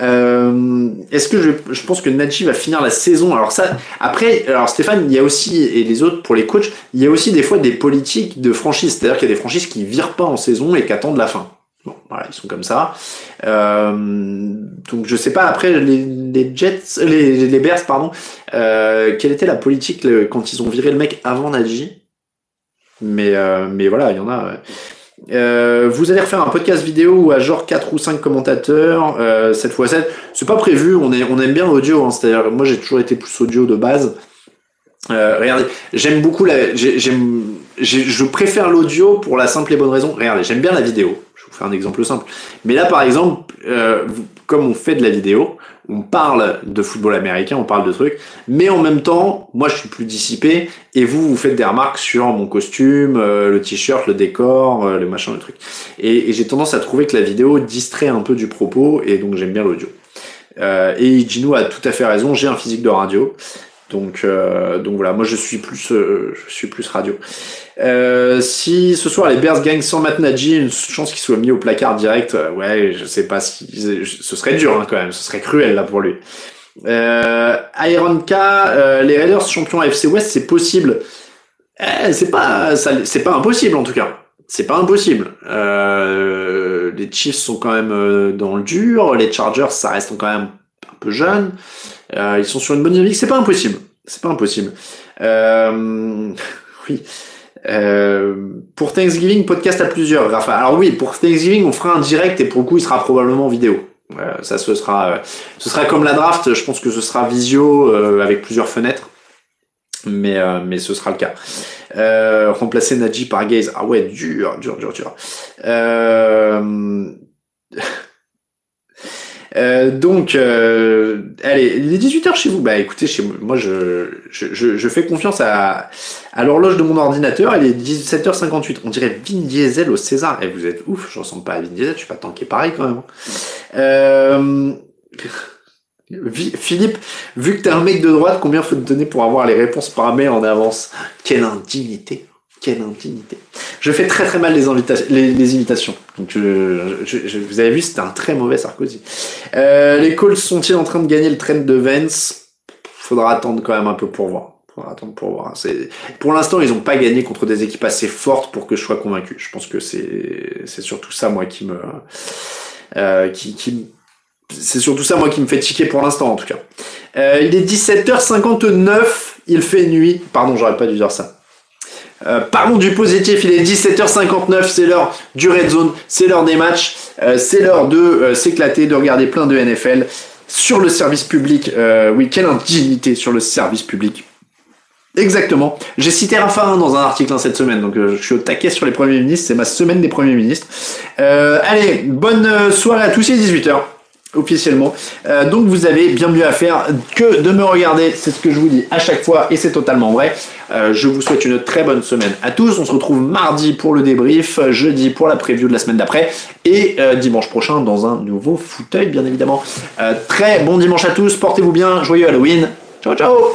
Euh, Est-ce que je, je pense que Nadji va finir la saison? Alors ça, après, alors Stéphane, il y a aussi et les autres pour les coachs, il y a aussi des fois des politiques de franchise, c'est-à-dire qu'il y a des franchises qui virent pas en saison et qui attendent la fin. Voilà, ils sont comme ça. Euh, donc je sais pas après les, les Jets, les, les Bears, pardon. Euh, quelle était la politique quand ils ont viré le mec avant Nadji Mais euh, mais voilà, il y en a. Euh, vous allez refaire un podcast vidéo à genre 4 ou 5 commentateurs euh, cette fois c'est c'est pas prévu on aime bien l'audio hein, c'est-à-dire moi j'ai toujours été plus audio de base euh, regardez j'aime beaucoup la j'aime je préfère l'audio pour la simple et bonne raison regardez j'aime bien la vidéo un exemple simple. Mais là, par exemple, euh, comme on fait de la vidéo, on parle de football américain, on parle de trucs, mais en même temps, moi je suis plus dissipé et vous vous faites des remarques sur mon costume, euh, le t-shirt, le décor, euh, le machin, le truc. Et, j'ai tendance à trouver que la vidéo distrait un peu du propos et donc j'aime bien l'audio. et Gino a tout à fait raison, j'ai un physique de radio. Donc, donc voilà, moi je suis plus, je suis plus radio. Euh, si ce soir les Bears gagnent sans Matt Nagy, une chance qu'il soit mis au placard direct, euh, ouais, je sais pas si ce serait dur hein, quand même, ce serait cruel là pour lui. Euh, Iron K, euh, les Raiders champions AFC West, c'est possible. Eh, c'est pas, c'est pas impossible en tout cas. C'est pas impossible. les Chiefs sont quand même dans le dur, les Chargers, ça reste quand même un peu jeune. Ils sont sur une bonne dynamique, c'est pas impossible. C'est pas impossible. oui. pour Thanksgiving, podcast à plusieurs, Rafa. Alors oui, pour Thanksgiving, on fera un direct et pour le coup, il sera probablement vidéo. ça, ce sera, ce sera comme la draft. Je pense que ce sera visio avec plusieurs fenêtres, mais mais ce sera le cas. remplacer Nadji par Gaze. Ah ouais, dur, dur, dur, dur. Euh... Euh, donc, euh, allez, il est 18h chez vous. Bah écoutez, chez moi, je, je, je, fais confiance à, à l'horloge de mon ordinateur. Il est 17h58. On dirait Vin Diesel au César. Et vous êtes ouf, je ressemble pas à Vin Diesel, je suis pas tanké pareil quand même. Euh... Philippe, vu que t'es un mec de droite, combien faut te donner pour avoir les réponses par mail en avance? Quelle indignité quelle intimité. Je fais très très mal les, les, imitations. Donc je, vous avez vu, c'était un très mauvais Sarkozy. Euh, les Colts sont-ils en train de gagner le trend de Vance Faudra attendre quand même un peu pour voir. Faudra attendre pour voir. Pour l'instant, ils n'ont pas gagné contre des équipes assez fortes pour que je sois convaincu. Je pense que c'est surtout ça moi qui me euh, qui, qui c'est surtout ça moi qui me fait tiquer pour l'instant en tout cas. Euh, il est 17h59, il fait nuit. Pardon, j'aurais pas dû dire ça. Euh, parlons du positif, il est 17h59, c'est l'heure du Red Zone, c'est l'heure des matchs, euh, c'est l'heure de euh, s'éclater, de regarder plein de NFL sur le service public. oui, quelle indignité sur le service public. Exactement. J'ai cité Raffarin dans un article hein, cette semaine, donc je suis au taquet sur les premiers ministres, c'est ma semaine des premiers ministres. allez, bonne soirée à tous, il est 18h officiellement. Euh, donc vous avez bien mieux à faire que de me regarder, c'est ce que je vous dis à chaque fois et c'est totalement vrai. Euh, je vous souhaite une très bonne semaine à tous. On se retrouve mardi pour le débrief, jeudi pour la preview de la semaine d'après et euh, dimanche prochain dans un nouveau fauteuil bien évidemment. très bon dimanche à tous, portez-vous bien, joyeux Halloween. Ciao ciao.